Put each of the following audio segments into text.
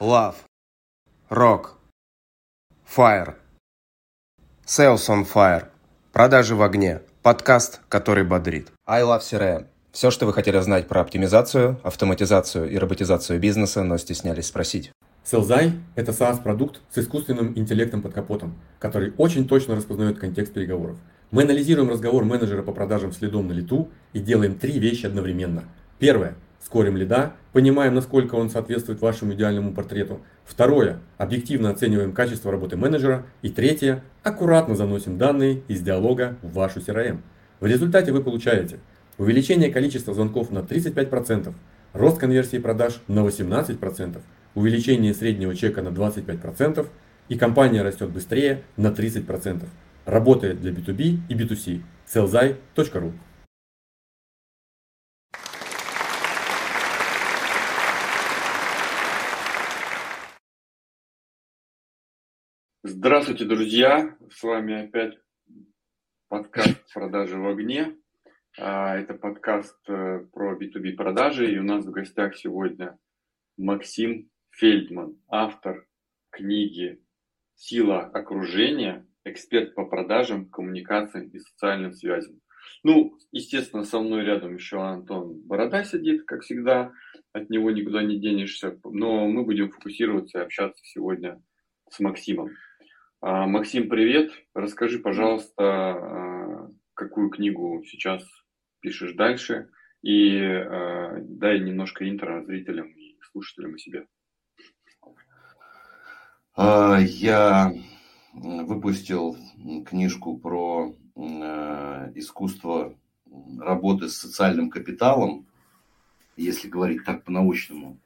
Love. Rock. Fire. Sales on Fire. Продажи в огне. Подкаст, который бодрит. I Love CRM. Все, что вы хотели знать про оптимизацию, автоматизацию и роботизацию бизнеса, но стеснялись спросить. Селзай – это SaaS-продукт с искусственным интеллектом под капотом, который очень точно распознает контекст переговоров. Мы анализируем разговор менеджера по продажам следом на лету и делаем три вещи одновременно. Первое – скорим лида, понимаем, насколько он соответствует вашему идеальному портрету. Второе – объективно оцениваем качество работы менеджера. И третье – аккуратно заносим данные из диалога в вашу CRM. В результате вы получаете увеличение количества звонков на 35%, рост конверсии продаж на 18%, увеличение среднего чека на 25% и компания растет быстрее на 30%. Работает для B2B и B2C. sellzai.ru Здравствуйте, друзья! С вами опять подкаст «Продажи в огне». А, это подкаст э, про B2B продажи, и у нас в гостях сегодня Максим Фельдман, автор книги «Сила окружения», эксперт по продажам, коммуникациям и социальным связям. Ну, естественно, со мной рядом еще Антон Борода сидит, как всегда, от него никуда не денешься, но мы будем фокусироваться и общаться сегодня с Максимом. А, Максим, привет. Расскажи, пожалуйста, а, какую книгу сейчас пишешь дальше и а, дай немножко интро зрителям и слушателям о себе. Я выпустил книжку про искусство работы с социальным капиталом, если говорить так по-научному.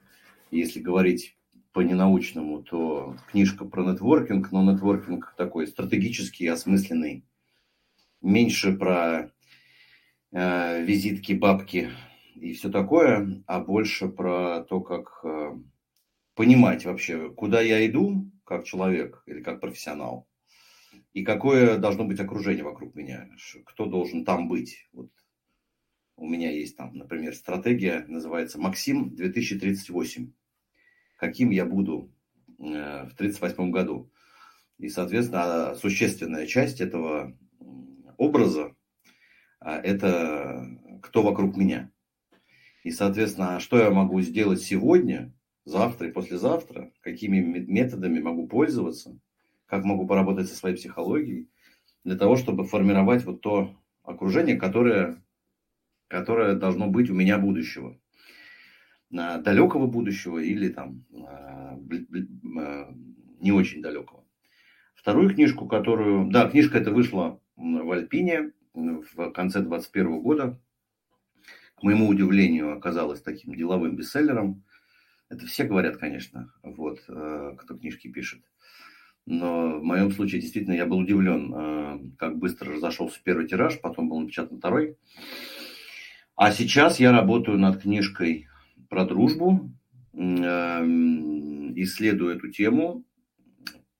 Если говорить по ненаучному, то книжка про нетворкинг, но нетворкинг такой стратегический, осмысленный. Меньше про э, визитки, бабки и все такое, а больше про то, как э, понимать вообще, куда я иду как человек или как профессионал, и какое должно быть окружение вокруг меня, кто должен там быть. Вот у меня есть там, например, стратегия, называется «Максим 2038» каким я буду э, в 1938 году. И, соответственно, существенная часть этого образа а, – это кто вокруг меня. И, соответственно, что я могу сделать сегодня, завтра и послезавтра, какими методами могу пользоваться, как могу поработать со своей психологией, для того, чтобы формировать вот то окружение, которое, которое должно быть у меня будущего далекого будущего или там а, а, не очень далекого. Вторую книжку, которую... Да, книжка эта вышла в Альпине в конце 2021 года. К моему удивлению, оказалась таким деловым бестселлером. Это все говорят, конечно, вот, э, кто книжки пишет. Но в моем случае действительно я был удивлен, э, как быстро разошелся первый тираж, потом был напечатан второй. А сейчас я работаю над книжкой про дружбу, эм, исследую эту тему.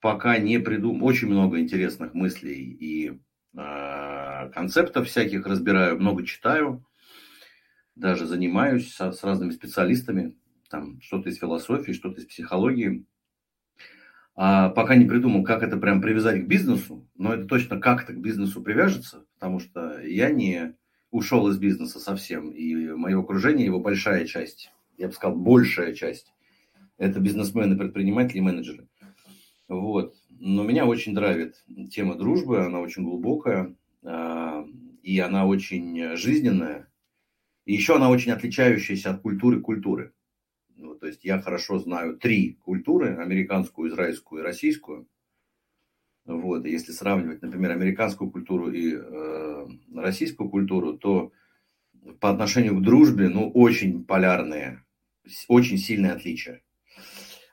Пока не придумал, очень много интересных мыслей и э, концептов всяких разбираю, много читаю, даже занимаюсь с, с разными специалистами, там что-то из философии, что-то из психологии. А пока не придумал, как это прям привязать к бизнесу, но это точно как-то к бизнесу привяжется, потому что я не ушел из бизнеса совсем, и мое окружение, его большая часть я бы сказал, большая часть, это бизнесмены, предприниматели, менеджеры. Вот. Но меня очень драйвит тема дружбы, она очень глубокая, а, и она очень жизненная. И еще она очень отличающаяся от культуры культуры. Ну, то есть я хорошо знаю три культуры, американскую, израильскую и российскую. Вот. И если сравнивать, например, американскую культуру и э, российскую культуру, то по отношению к дружбе, ну, очень полярные очень сильное отличие.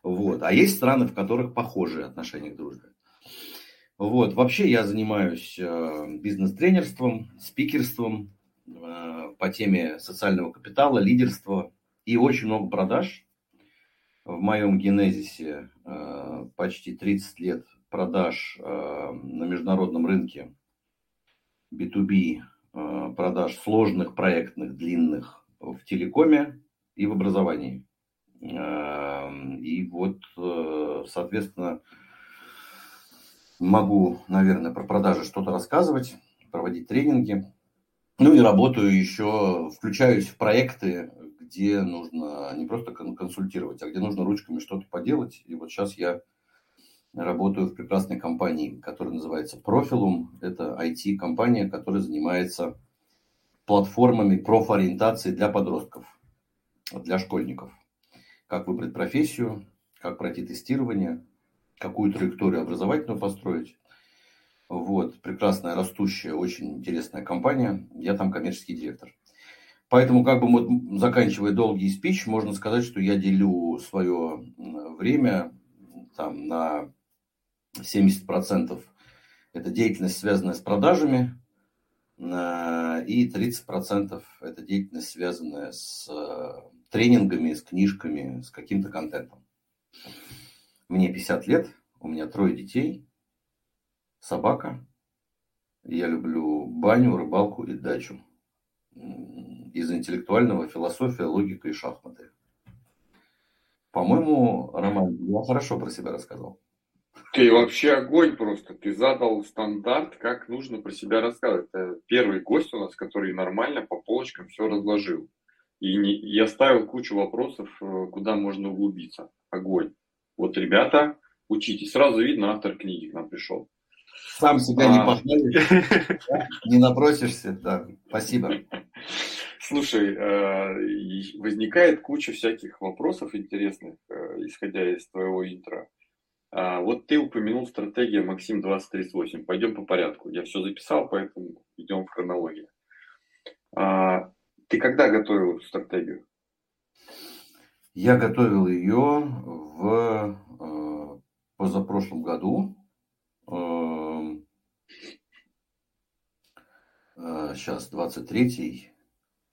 Вот. А есть страны, в которых похожие отношения к дружбе. Вот. Вообще я занимаюсь э, бизнес-тренерством, спикерством э, по теме социального капитала, лидерства и очень много продаж. В моем генезисе э, почти 30 лет продаж на международном рынке B2B, продаж сложных, проектных, длинных в телекоме, и в образовании. Эм, и вот, э, соответственно, могу, наверное, про продажи что-то рассказывать, проводить тренинги. Ну и работаю еще, включаюсь в проекты, где нужно не просто консультировать, а где нужно ручками что-то поделать. И вот сейчас я работаю в прекрасной компании, которая называется Profilum. Это IT-компания, которая занимается платформами профориентации для подростков, для школьников. Как выбрать профессию, как пройти тестирование, какую траекторию образовательную построить. Вот, прекрасная, растущая, очень интересная компания. Я там коммерческий директор. Поэтому, как бы вот, заканчивая долгий спич, можно сказать, что я делю свое время там, на 70% это деятельность, связанная с продажами, и 30% это деятельность, связанная с э, тренингами, с книжками, с каким-то контентом. Мне 50 лет, у меня трое детей, собака. Я люблю баню, рыбалку и дачу. Из интеллектуального философия, логика и шахматы. По-моему, Роман, я хорошо про себя рассказал. Ты вообще огонь просто. Ты задал стандарт, как нужно про себя рассказывать. Это первый гость у нас, который нормально по полочкам все разложил. И не, я ставил кучу вопросов, э, куда можно углубиться. Огонь. Вот, ребята, учитесь. Сразу видно, автор книги к нам пришел. Сам себя а... не похвалишь, не напросишься. Да, спасибо. Слушай, э, возникает куча всяких вопросов интересных, э, исходя из твоего интро. А, вот ты упомянул стратегия Максим 2038. Пойдем по порядку. Я все записал, поэтому идем в хронологии. Ты когда готовил эту стратегию? Я готовил ее в э, позапрошлом году. Э, э, сейчас 23-й.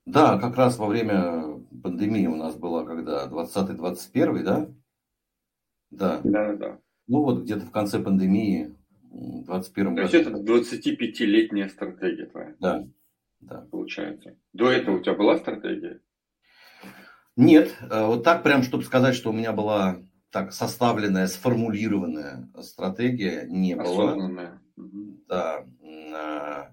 Да, как раз во время пандемии у нас была, когда 20-21, да? Да. Да, да. Ну вот где-то в конце пандемии, в 2021 году. То есть это 25-летняя стратегия твоя? Да, да. Получается. До этого у тебя была стратегия? Нет, э, вот так прям, чтобы сказать, что у меня была так составленная, сформулированная стратегия, не Осознанная. было. Да. А,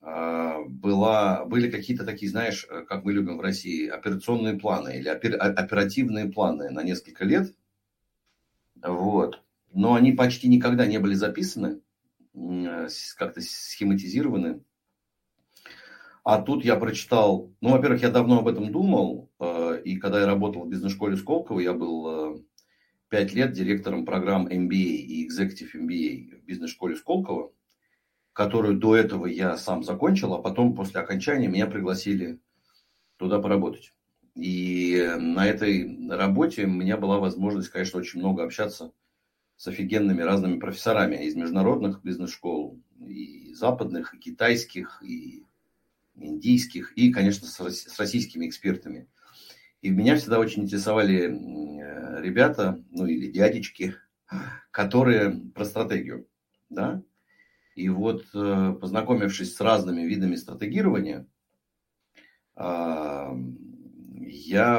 а, была, были какие-то такие, знаешь, э, как мы любим в России, операционные планы или оперативные планы на несколько лет – вот. Но они почти никогда не были записаны, как-то схематизированы. А тут я прочитал, ну, во-первых, я давно об этом думал, э, и когда я работал в бизнес-школе Сколково, я был 5 э, лет директором программ MBA и Executive MBA в бизнес-школе Сколково, которую до этого я сам закончил, а потом после окончания меня пригласили туда поработать. И на этой работе у меня была возможность, конечно, очень много общаться с офигенными разными профессорами из международных бизнес-школ, и западных, и китайских, и индийских, и, конечно, с российскими экспертами. И меня всегда очень интересовали ребята, ну или дядечки, которые про стратегию. Да? И вот, э, познакомившись с разными видами стратегирования, я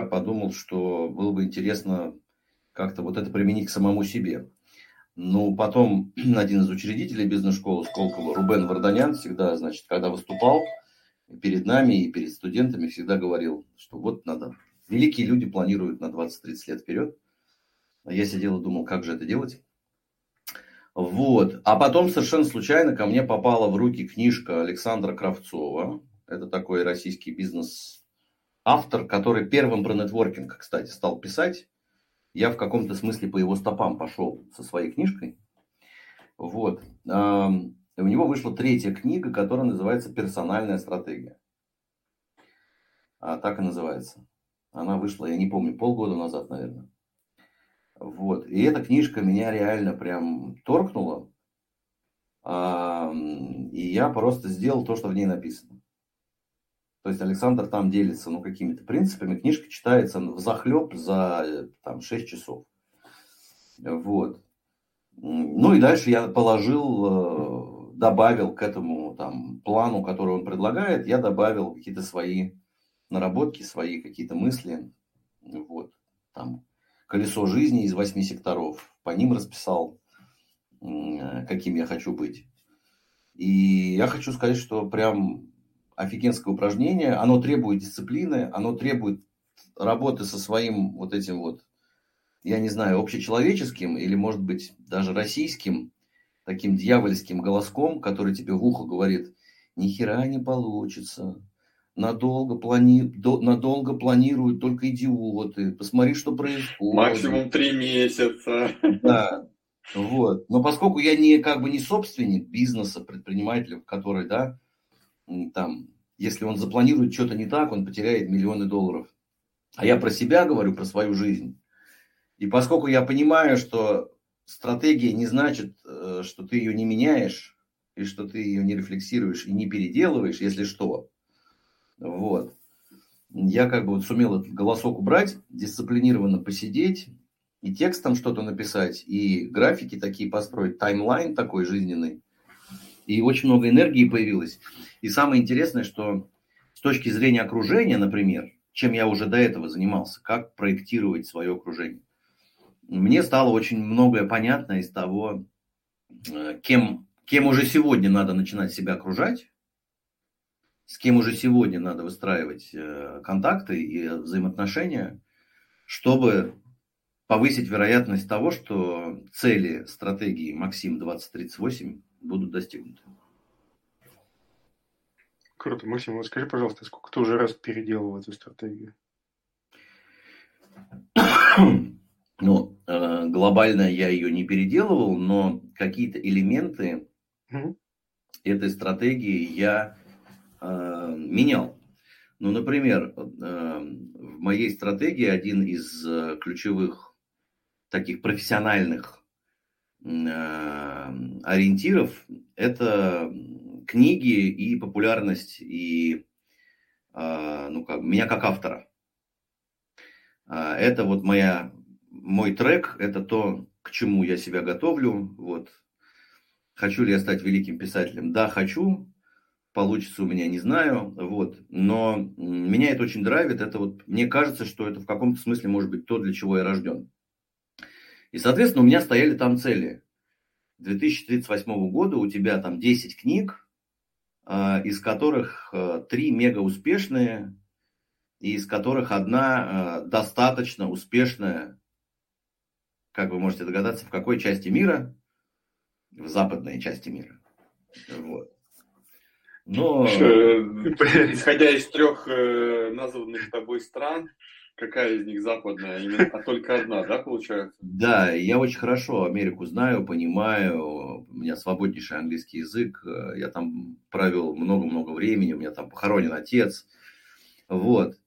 подумал, что было бы интересно как-то вот это применить к самому себе. Ну, потом один из учредителей бизнес-школы Сколково, Рубен Варданян, всегда, значит, когда выступал перед нами и перед студентами, всегда говорил, что вот надо. Великие люди планируют на 20-30 лет вперед. А я сидел и думал, как же это делать. Вот. А потом совершенно случайно ко мне попала в руки книжка Александра Кравцова. Это такой российский бизнес автор, который первым про нетворкинг, кстати, стал писать. Я в каком-то смысле по его стопам пошел со своей книжкой. Вот. У него вышла третья книга, которая называется «Персональная стратегия». А так и называется. Она вышла, я не помню, полгода назад, наверное. Вот. И эта книжка меня реально прям торкнула. И я просто сделал то, что в ней написано. То есть Александр там делится ну, какими-то принципами. Книжка читается в захлеб за там, 6 часов. Вот. Ну и дальше я положил, э, добавил к этому там, плану, который он предлагает, я добавил какие-то свои наработки, свои какие-то мысли. Вот. там колесо жизни из восьми секторов. По ним расписал, каким я хочу быть. И я хочу сказать, что прям офигенское упражнение. Оно требует дисциплины, оно требует работы со своим вот этим вот, я не знаю, общечеловеческим или, может быть, даже российским таким дьявольским голоском, который тебе в ухо говорит, ни хера не получится, надолго, плани... До... надолго планируют только идиоты, посмотри, что происходит. Максимум три месяца. Да, вот. Но поскольку я не как бы не собственник бизнеса, предпринимателя, который, да, там, если он запланирует что-то не так, он потеряет миллионы долларов. А я про себя говорю, про свою жизнь. И поскольку я понимаю, что стратегия не значит, э, что ты ее не меняешь, и что ты ее не рефлексируешь и не переделываешь, если что. Вот. Я как бы вот сумел этот голосок убрать, дисциплинированно посидеть, и текстом что-то написать, и графики такие построить, таймлайн такой жизненный. И очень много энергии появилось. И самое интересное, что с точки зрения окружения, например, чем я уже до этого занимался, как проектировать свое окружение, мне стало очень многое понятно из того, э, кем, кем уже сегодня надо начинать себя окружать, с кем уже сегодня надо выстраивать э, контакты и взаимоотношения, чтобы повысить вероятность того, что цели стратегии Максим 2038 будут достигнуты. Круто. Максим, вот скажи, пожалуйста, сколько ты уже раз переделал эту стратегию? Ну, глобально я ее не переделывал, но какие-то элементы этой стратегии я э, менял. Ну, например, э, в моей стратегии один из э, ключевых таких профессиональных э, ориентиров – это книги и популярность, и э, ну, как, меня как автора. Э, это вот моя мой трек – это то, к чему я себя готовлю. Вот. Хочу ли я стать великим писателем? Да, хочу. Получится у меня, не знаю. Вот. Но меня это очень драйвит. Это вот, мне кажется, что это в каком-то смысле может быть то, для чего я рожден. И, соответственно, у меня стояли там цели. 2038 года у тебя там 10 книг, а, из которых 3 а, мега успешные, и из которых одна а, достаточно успешная как вы можете догадаться, в какой части мира? В западной части мира. Вот. Но... Исходя из трех э, названных тобой стран, какая из них западная? Именно, а только одна, да, получается? Да, я очень хорошо Америку знаю, понимаю. У меня свободнейший английский язык. Я там провел много-много времени. У меня там похоронен отец. Вот.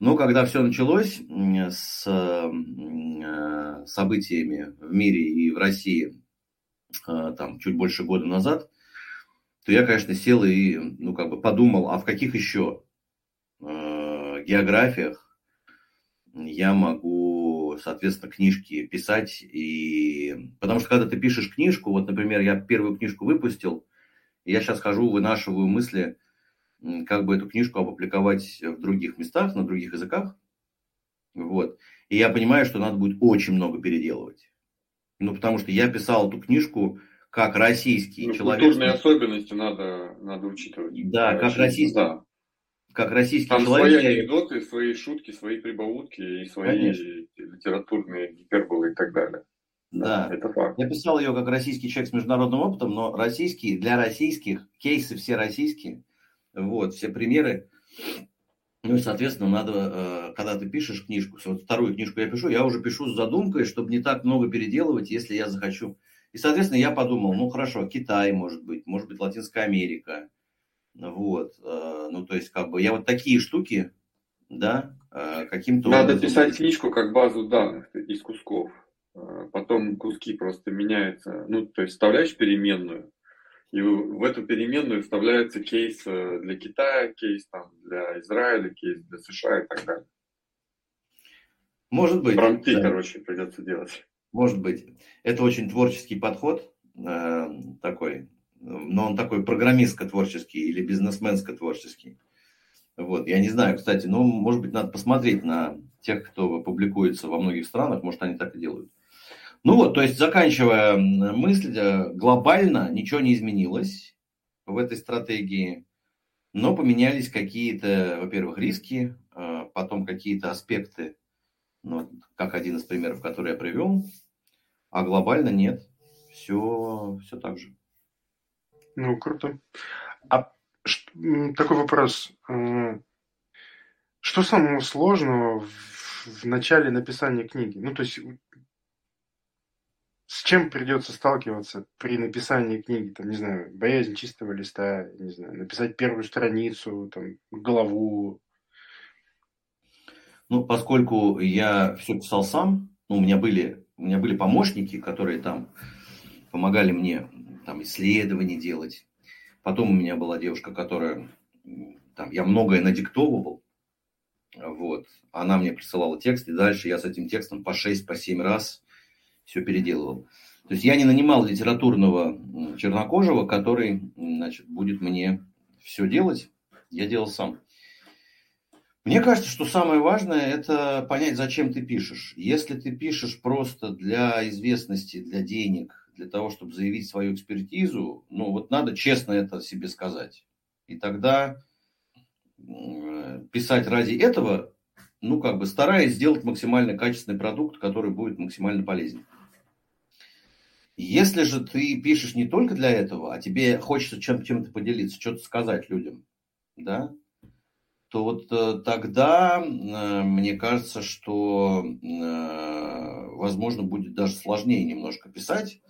Но когда все началось с э, событиями в мире и в России э, там чуть больше года назад, то я, конечно, сел и ну, как бы подумал, а в каких еще э, географиях я могу, соответственно, книжки писать. И... Потому что когда ты пишешь книжку, вот, например, я первую книжку выпустил, и я сейчас хожу, вынашиваю мысли – как бы эту книжку опубликовать в других местах, на других языках. Вот. И я понимаю, что надо будет очень много переделывать. Ну, потому что я писал эту книжку как российский ну, человек. Культурные особенности надо, надо учитывать. Да, как российский, да. как российский Там человек. свои анекдоты, свои шутки, свои прибаутки и свои Конечно. литературные гиперболы и так далее. Да, это факт. Я писал ее как российский человек с международным опытом, но российские, для российских, кейсы все российские – вот, все примеры. Ну и, соответственно, надо, э, когда ты пишешь книжку, вот вторую книжку я пишу, я уже пишу с задумкой, чтобы не так много переделывать, если я захочу. И, соответственно, я подумал, ну хорошо, Китай, может быть, может быть, Латинская Америка. Вот, э, ну то есть, как бы, я вот такие штуки, да, э, каким-то Надо образом... писать книжку как базу данных из кусков. Потом куски просто меняются. Ну, то есть, вставляешь переменную, и в эту переменную вставляется кейс э, для Китая, кейс там, для Израиля, кейс для США и так далее. Может быть. Промки, да. короче, придется делать. Может быть. Это очень творческий подход э, такой, но он такой программистско-творческий или бизнесменско-творческий. Вот, я не знаю, кстати, но, может быть, надо посмотреть на тех, кто публикуется во многих странах, может, они так и делают. Ну вот, то есть, заканчивая мысль, э, глобально ничего не изменилось в этой стратегии, но поменялись какие-то, во-первых, риски, э, потом какие-то аспекты, ну, как один из примеров, который я привел, а глобально нет, все, все так же. Ну, круто. А такой вопрос. Что самого сложного в, в начале написания книги? Ну, то есть, чем придется сталкиваться при написании книги? Там, не знаю, боязнь чистого листа, не знаю, написать первую страницу, там, главу. Ну, поскольку я все писал сам, ну, у меня были, у меня были помощники, которые там помогали мне там исследования делать. Потом у меня была девушка, которая там, я многое надиктовывал, вот, она мне присылала текст, и дальше я с этим текстом по 6, по 7 раз все переделывал. То есть я не нанимал литературного чернокожего, который, значит, будет мне все делать, я делал сам. Мне кажется, что самое важное – это понять, зачем ты пишешь. Если ты пишешь просто для известности, для денег, для того, чтобы заявить свою экспертизу, ну вот надо честно это себе сказать. И тогда писать ради этого, ну как бы стараясь сделать максимально качественный продукт, который будет максимально полезен. Если же ты пишешь не только для этого, а тебе хочется чем- чем-то поделиться, что-то сказать людям, да, то вот э, тогда э, мне кажется, что, э, возможно, будет даже сложнее немножко писать,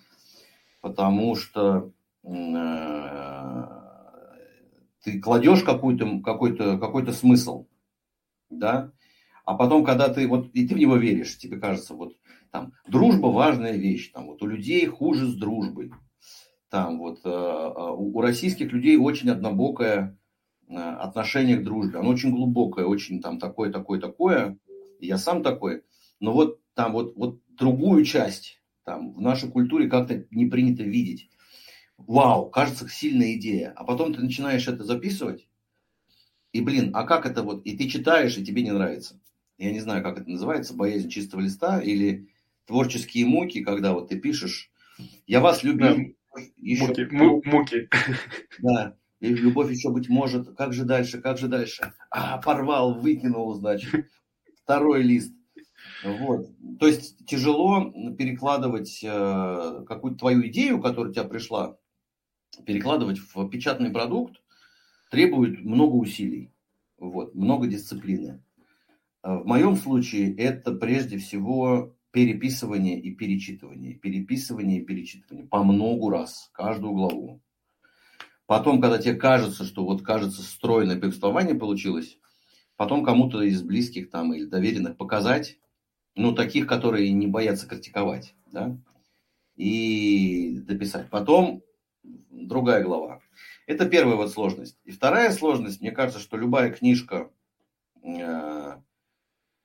потому что ты кладешь какой-то какой-то какой-то смысл, да, а потом, когда ты вот и ты в него веришь, тебе кажется, вот там дружба важная вещь, там вот у людей хуже с дружбой, там вот э, э, у российских людей очень однобокое отношение к дружбе, оно очень глубокое, очень там такое, такое, такое, я сам такой, но вот там вот вот другую часть там в нашей культуре как-то не принято видеть. Вау, кажется, сильная идея. А потом ты начинаешь это записывать, и, блин, а как это вот, и ты читаешь, и тебе не нравится. Я не знаю, как это называется, боязнь чистого листа или творческие муки, когда вот ты пишешь, я вас люблю. Да. Еще... Муки, му, муки. Да, и любовь еще быть может, как же дальше, как же дальше. А, порвал, выкинул, значит, второй лист. Вот. То есть тяжело перекладывать э, какую-то твою идею, которая у тебя пришла, перекладывать в печатный продукт требует много усилий, вот, много дисциплины. Э, в моем случае это прежде всего переписывание и перечитывание, переписывание и перечитывание по многу раз, каждую главу. Потом, когда тебе кажется, что вот кажется стройное повествование получилось, потом кому-то из близких там или доверенных показать, ну, таких, которые не боятся критиковать, да, и дописать. Потом другая глава. Это первая вот сложность. И вторая сложность, мне кажется, что любая книжка, э,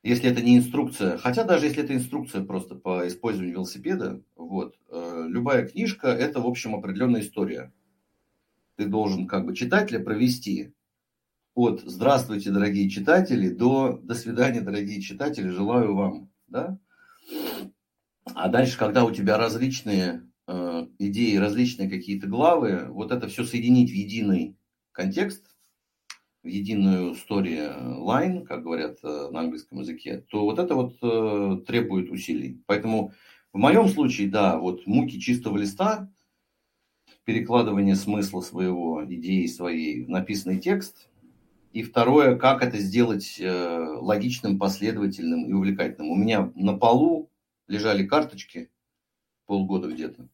если это не инструкция, хотя даже если это инструкция просто по использованию велосипеда, вот, э, любая книжка – это, в общем, определенная история. Ты должен как бы читателя провести от «Здравствуйте, дорогие читатели» до «До свидания, дорогие читатели, желаю вам да? А дальше, когда у тебя различные э, идеи, различные какие-то главы, вот это все соединить в единый контекст, единую story как говорят э, на английском языке, то вот это вот э, требует усилий. Поэтому в моем случае, да, вот муки чистого листа, перекладывание смысла своего, идеи своей в написанный текст, и второе, как это сделать э, логичным, последовательным и увлекательным. У меня на полу лежали карточки полгода где-то.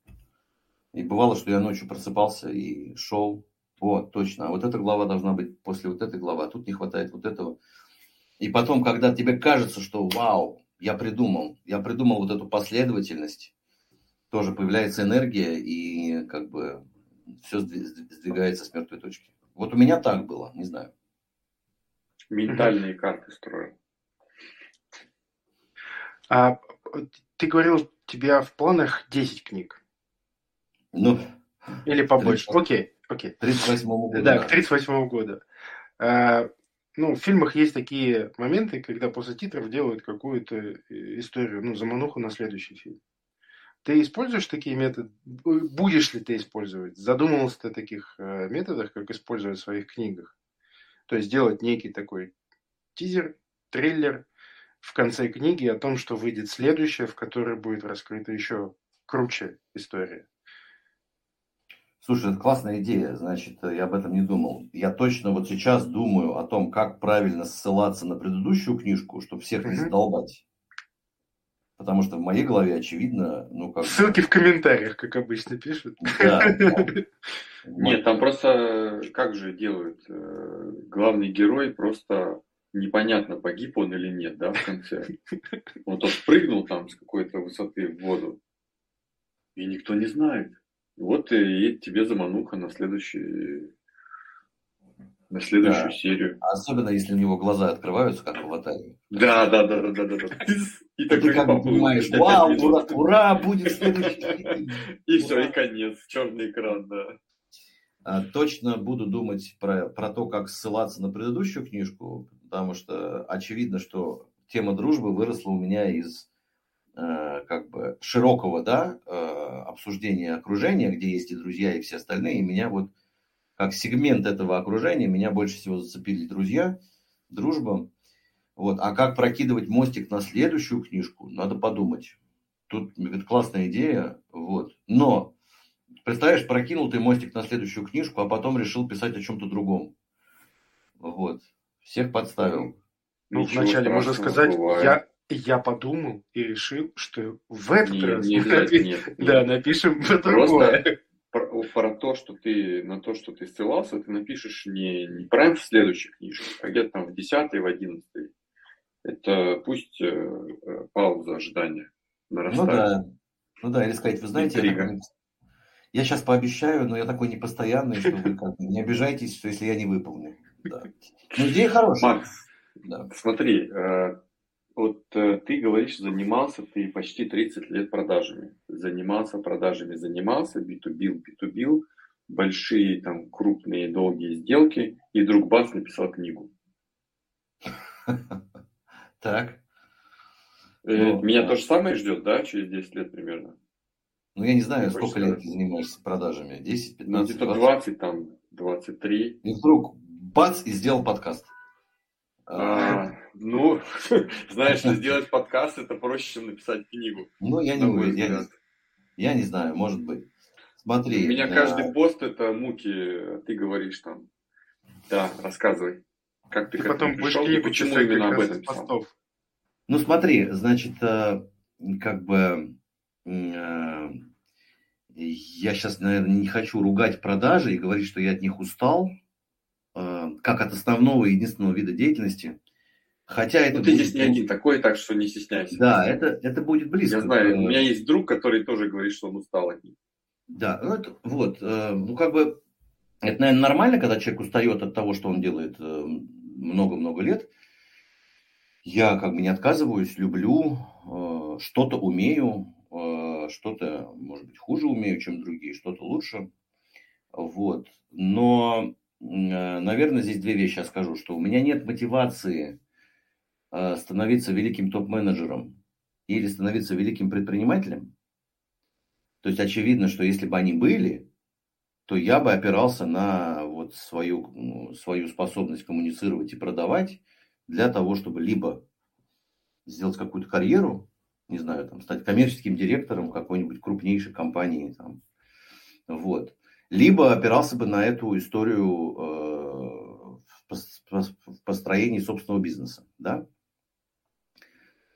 И бывало, что я ночью просыпался и шел. Вот, точно. А вот эта глава должна быть после вот этой главы, а тут не хватает вот этого. И потом, когда тебе кажется, что вау, я придумал, я придумал вот эту последовательность, тоже появляется энергия, и как бы все сдвигается с мертвой точки. Вот у меня так было, не знаю. Ментальные карты строил. А ты говорил, у тебя в планах 10 книг. Ну, Или побольше. 30, окей, окей. 38 году. Да, к 38 году. А, ну, в фильмах есть такие моменты, когда после титров делают какую-то э, историю, ну, замануху на следующий фильм. Ты используешь такие методы? Будешь ли ты использовать? Задумывался ты о таких э, методах, как использовать в своих книгах? То есть делать некий такой тизер, трейлер в конце книги о том, что выйдет следующее, в которой будет раскрыта еще круче история. Слушай, это классная идея, значит, я об этом не думал. Я точно вот сейчас думаю о том, как правильно ссылаться на предыдущую книжку, чтобы всех не задолбать. Потому что в моей голове, очевидно, ну как... Ссылки в комментариях, как обычно пишут. Да, Нет, там просто как же делают? Э, главный герой просто непонятно, погиб он или нет, да, в конце. Он то спрыгнул там с какой-то высоты в воду, и никто не знает. Вот и тебе замануха на следующий на следующую да. серию. Особенно если у него глаза открываются, как в аватаре. Да, да, да, да, да, да. И ты как понимаешь, вау, ура, ура, будет следующий. И все, и конец, черный экран, да. А, точно буду думать про, про то, как ссылаться на предыдущую книжку, потому что очевидно, что тема дружбы выросла у меня из как бы широкого да, э, обсуждения окружения, где есть и друзья, и все остальные. И меня вот как сегмент этого окружения, меня больше всего зацепили друзья, дружба. Вот. А как прокидывать мостик на следующую книжку, надо подумать. Тут классная идея. Вот. Но, представляешь, прокинул ты мостик на следующую книжку, а потом решил писать о чем-то другом. Вот. Всех подставил. Ну, вначале можно сказать, я, я подумал и решил, что в этот нет, раз нет, напи... нет, нет. Да, напишем про другое. Про, про то, что ты на то, что ты ссылался, ты напишешь не, не прям в следующей книжке, а где-то там в десятой, в одиннадцатой. Это пусть э, э, пауза ожидания нарастает. Ну да, ну да, или сказать, вы знаете, я, я сейчас пообещаю, но я такой непостоянный, что вы как не обижайтесь, что если я не выполню. Да. Ну, идея хорошая. Макс, да. смотри, э, вот э, ты говоришь, занимался ты почти 30 лет продажами. Занимался продажами, занимался, B2B, B2B, большие там крупные долгие сделки, и вдруг бац, написал книгу. Так. Э, ну, меня то же самое ждет, да, через 10 лет примерно? Ну, я не знаю, сколько лет ты занимаешься продажами? 10, 15, ну, где-то 20, там, 23. И вдруг бац, и сделал подкаст. А, ну, знаешь, сделать подкаст это проще, чем написать книгу. Ну, я не, я, я, я не знаю, может быть. Смотри. У меня да. каждый пост это муки, ты говоришь там. Да, рассказывай. Как ты, ты потом пришел и почему именно об этом писал? Ну, смотри, значит, э, как бы э, я сейчас, наверное, не хочу ругать продажи и говорить, что я от них устал, э, как от основного и единственного вида деятельности. Хотя это ну, ты здесь не один такой, так что не стесняйся. Да, это, это будет близко. Я знаю, у меня есть друг, который тоже говорит, что он устал от них. Да, ну это, вот, э, ну как бы, это, наверное, нормально, когда человек устает от того, что он делает э, много-много лет. Я как бы не отказываюсь, люблю, э, что-то умею, что-то, может быть, хуже умею, чем другие, что-то лучше. Вот. Но, наверное, здесь две вещи я скажу, что у меня нет мотивации Э, становиться великим топ-менеджером или становиться великим предпринимателем, то есть очевидно, что если бы они были, то я бы опирался на вот свою, свою способность коммуницировать и продавать для того, чтобы либо сделать какую-то карьеру, не знаю, там, стать коммерческим директором какой-нибудь крупнейшей компании, там, вот, либо опирался бы на эту историю э, в построении собственного бизнеса, да,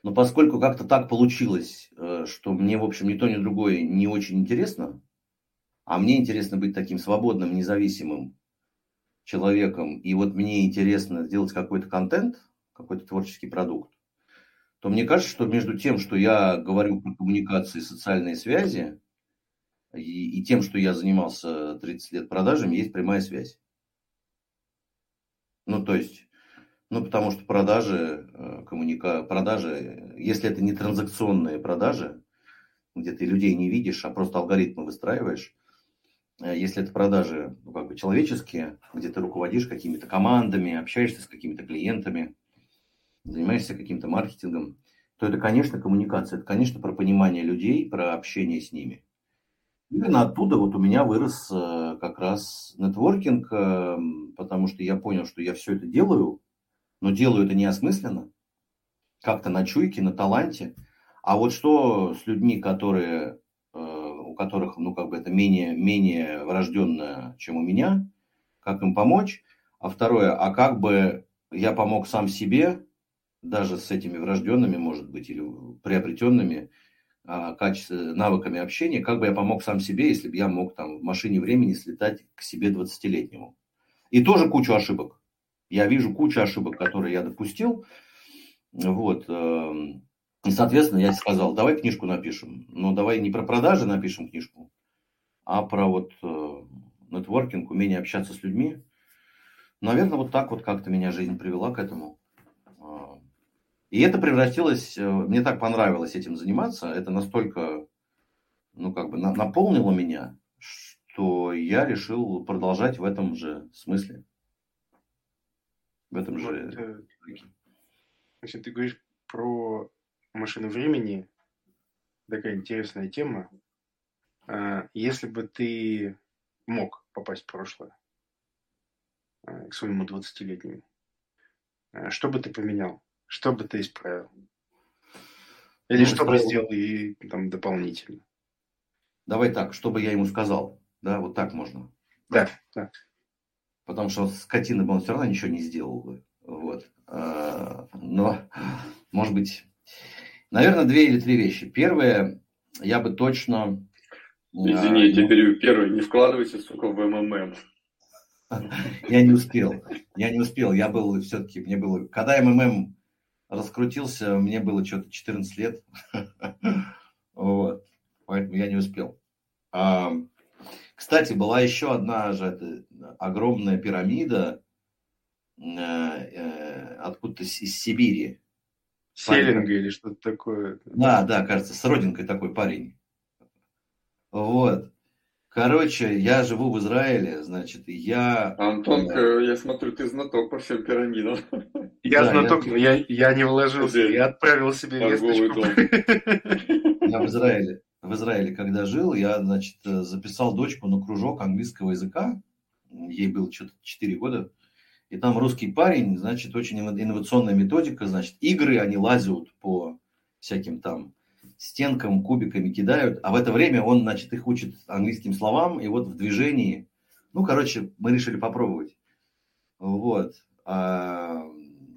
но поскольку как-то так получилось, э, что мне, в общем, ни то, ни другое не очень интересно, а мне интересно быть таким свободным, независимым человеком, и вот мне интересно сделать какой-то контент, какой-то творческий продукт, то мне кажется, что между тем, что я говорю про коммуникации, социальные связи, и, и тем, что я занимался 30 лет продажами, есть прямая связь. Ну, то есть, ну, потому что продажи, э, коммуника... продажи, если это не транзакционные продажи, где ты людей не видишь, а просто алгоритмы выстраиваешь, э, если это продажи ну, как бы человеческие, где ты руководишь какими-то командами, общаешься с какими-то клиентами, занимаешься каким-то маркетингом, то это, конечно, коммуникация, это, конечно, про понимание людей, про общение с ними. Именно оттуда вот у меня вырос э, как раз нетворкинг, потому что я понял, что я все это делаю, но делаю это неосмысленно, как-то на чуйке, на таланте. А вот что с людьми, которые, э, у которых, ну, как бы это менее, менее врожденное, чем у меня, как им помочь? А второе, а как бы я помог сам себе, даже с этими врожденными, может быть, или приобретенными а, качеств, навыками общения, как бы я помог сам себе, если бы я мог там в машине времени слетать к себе 20-летнему. И тоже кучу ошибок. Я вижу кучу ошибок, которые я допустил. Вот. Эм, и, соответственно, я сказал, давай книжку напишем. Но давай не про продажи напишем книжку, а про вот э, нетворкинг, умение общаться с людьми. Наверное, вот так вот как-то меня жизнь привела к этому. И это превратилось, э, мне так понравилось этим заниматься, это настолько, ну, как бы наполнило меня, что я решил продолжать в этом же смысле. В этом вот, же... Значит, ты говоришь про машину времени, такая интересная тема. А, если бы ты мог попасть в прошлое а, к своему 20-летнему, а, что бы ты поменял? Что бы ты исправил? Или ну, что бы сделал и там дополнительно? Давай так, что бы я ему сказал. Да, вот так можно. Да, да. Потому что скотина бы он все равно ничего не сделал бы. Вот. А, но, может быть, наверное, две или три вещи. Первое, я бы точно... Извини, я тебе Первое, не вкладывайся, сука, в МММ. Я не успел. Я не успел. Я был все-таки, мне было... Когда МММ раскрутился, мне было что-то 14 лет. Вот. Поэтому я не успел. Кстати, была еще одна же огромная пирамида э, э, откуда-то из Сибири. Селинга или что-то такое. Да, да, кажется, с родинкой такой парень. Вот. Короче, я живу в Израиле, значит, я... Антон, э, я смотрю, ты знаток по всем пирамидам. Я да, знаток, я... но я, я не вложился, я отправил себе весточку. Я в Израиле, в Израиле, когда жил, я, значит, записал дочку на кружок английского языка, ей было что-то 4 года, и там русский парень, значит, очень инновационная методика, значит, игры, они лазят по всяким там стенкам, кубиками кидают, а в это время он, значит, их учит английским словам, и вот в движении, ну, короче, мы решили попробовать. Вот. А,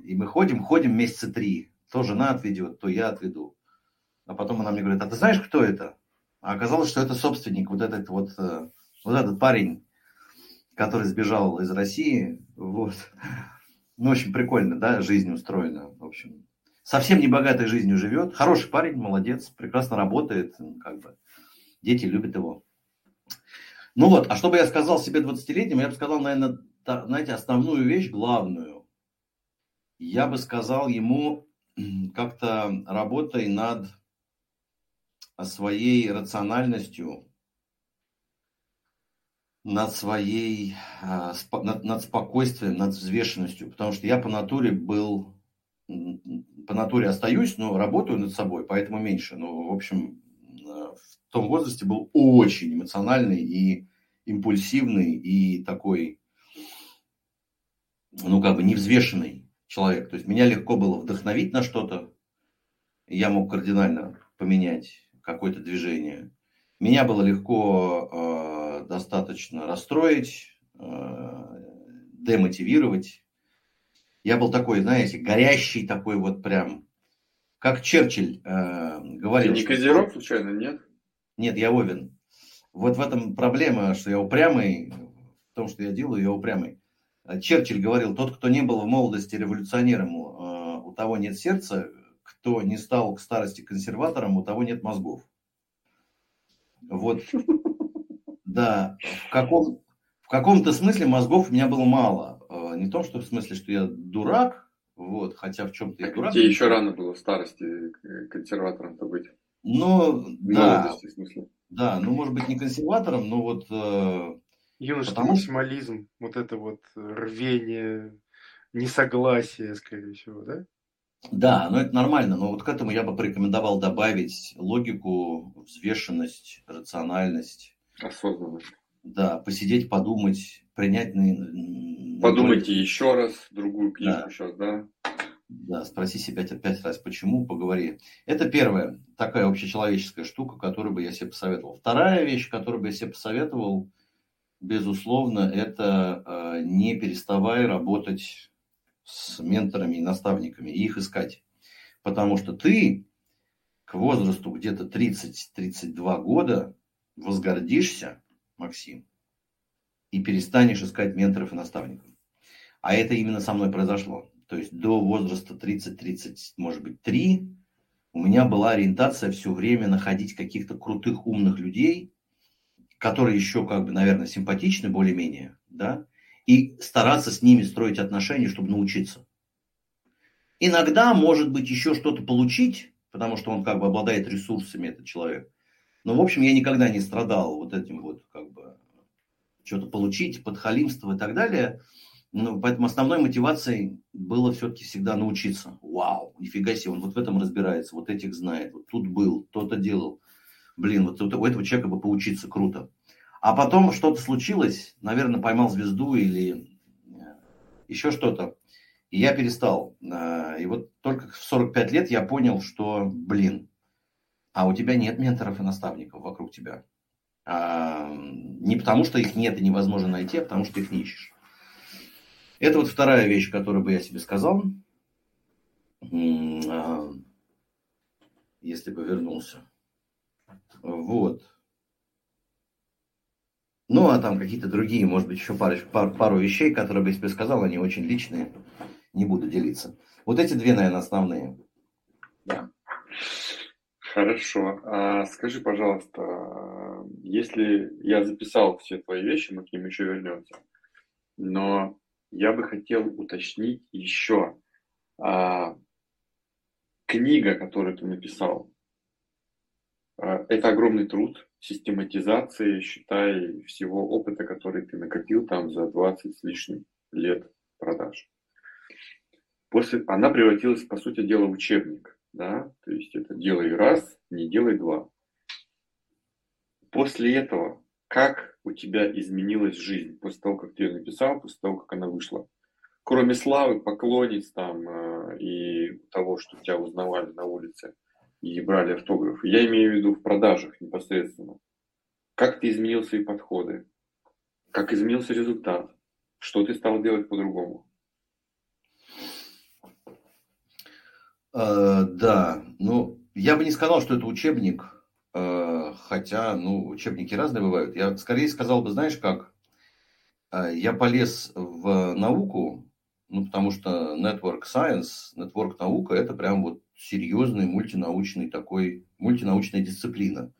и мы ходим, ходим месяца три. То жена отведет, то я отведу. А потом она мне говорит, а ты знаешь, кто это? А оказалось, что это собственник, вот этот вот, э, вот этот парень, который сбежал из России. Вот. Ну, очень прикольно, да, жизнь устроена. В общем, совсем не богатой жизнью живет. Хороший парень, молодец, прекрасно работает, как бы. Дети любят его. Ну вот, а что бы я сказал себе 20-летним, я бы сказал, наверное, знаете, основную вещь, главную. Я бы сказал ему как-то работай над своей рациональностью, над своей, а, над, над спокойствием, над взвешенностью, потому что я по натуре был по натуре остаюсь, но работаю над собой, поэтому меньше. Ну, в общем, э, в том возрасте был очень эмоциональный и импульсивный, и такой, ну, как бы невзвешенный человек. То есть меня легко было вдохновить на что-то, я мог кардинально поменять какое-то движение. Меня было легко э, достаточно расстроить, э, демотивировать, я был такой, знаете, горящий такой вот прям, как Черчилль э, говорил. Ты не Козерог, что... случайно, нет? Нет, я Овен. Вот в этом проблема, что я упрямый, в том, что я делаю, я упрямый. Черчилль говорил, тот, кто не был в молодости революционером, э, у того нет сердца, кто не стал к старости консерватором, у того нет мозгов. Вот, да, в, каком, в каком-то смысле мозгов у меня было мало. Э, не в том, что в смысле, что я дурак, вот, хотя в чем-то я дурак. Тебе еще рано было в старости консерватором-то быть. Ну, да. в смысле. Да, ну, может быть, не консерватором, но вот... Э, Юношеский потому... максимализм, вот это вот рвение, несогласие, скорее всего, да? Да, но это нормально, но вот к этому я бы порекомендовал добавить логику, взвешенность, рациональность. Осознанность. Да, посидеть, подумать, принять... Подумайте еще раз другую книжку да. сейчас, да? Да, спроси себя пять раз, почему, поговори. Это первая такая общечеловеческая штука, которую бы я себе посоветовал. Вторая вещь, которую бы я себе посоветовал, безусловно, это э, не переставай работать с менторами и наставниками и их искать. Потому что ты к возрасту где-то 30-32 года возгордишься, Максим, и перестанешь искать менторов и наставников. А это именно со мной произошло. То есть до возраста 30-30, может быть, 3 у меня была ориентация все время находить каких-то крутых, умных людей, которые еще, как бы, наверное, симпатичны более-менее, да, и стараться с ними строить отношения, чтобы научиться. Иногда, может быть, еще что-то получить, потому что он как бы обладает ресурсами, этот человек. Но, в общем, я никогда не страдал вот этим вот, как бы, что-то получить, подхалимство и так далее. Ну, поэтому основной мотивацией было все-таки всегда научиться. Вау, нифига себе, он вот в этом разбирается, вот этих знает, вот тут был, то-то делал. Блин, вот у этого человека бы поучиться круто. А потом что-то случилось, наверное, поймал звезду или э, еще что-то. И я перестал. Э, и вот только в 45 лет я понял, что, блин, а у тебя нет менторов и наставников вокруг тебя. А, не потому, что их нет и невозможно найти, а потому, что их не ищешь. Это вот вторая вещь, которую бы я себе сказал, а, если бы вернулся. Вот. Ну, а там какие-то другие, может быть, еще пару, пару, пару вещей, которые бы я себе сказал, они очень личные, не буду делиться. Вот эти две, наверное, основные. Да. Хорошо. А скажи, пожалуйста, если я записал все твои вещи, мы к ним еще вернемся, но я бы хотел уточнить еще. А, книга, которую ты написал, а, это огромный труд систематизации, считай, всего опыта, который ты накопил там за 20 с лишним лет продаж. После, она превратилась, по сути дела, в учебник. Да? То есть это делай раз, не делай два. После этого, как у тебя изменилась жизнь после того, как ты ее написал, после того, как она вышла? Кроме славы, поклонниц там э, и того, что тебя узнавали на улице – и брали автографы. Я имею в виду в продажах непосредственно. Как ты изменил свои подходы? Как изменился результат? Что ты стал делать по-другому? Э, да, ну, я бы не сказал, что это учебник, э, хотя, ну, учебники разные бывают. Я скорее сказал бы, знаешь как, э, я полез в науку, ну, потому что network science, network наука, это прям вот серьезный мультинаучный такой, мультинаучная дисциплина.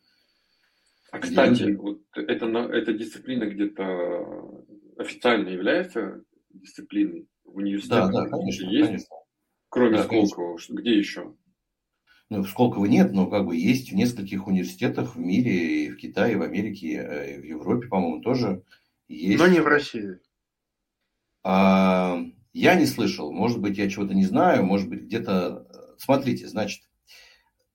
А, кстати, где... вот это, эта дисциплина где-то официально является дисциплиной в университете? Да, да, конечно. Есть? конечно. Кроме да, Сколково, конечно. где еще? Ну, в Сколково нет, но как бы есть в нескольких университетах в мире, и в Китае, и в Америке, э, и в Европе, по-моему, тоже есть. Но не в России. А, я не слышал. Может быть, я чего-то не знаю, может быть, где-то Смотрите, значит,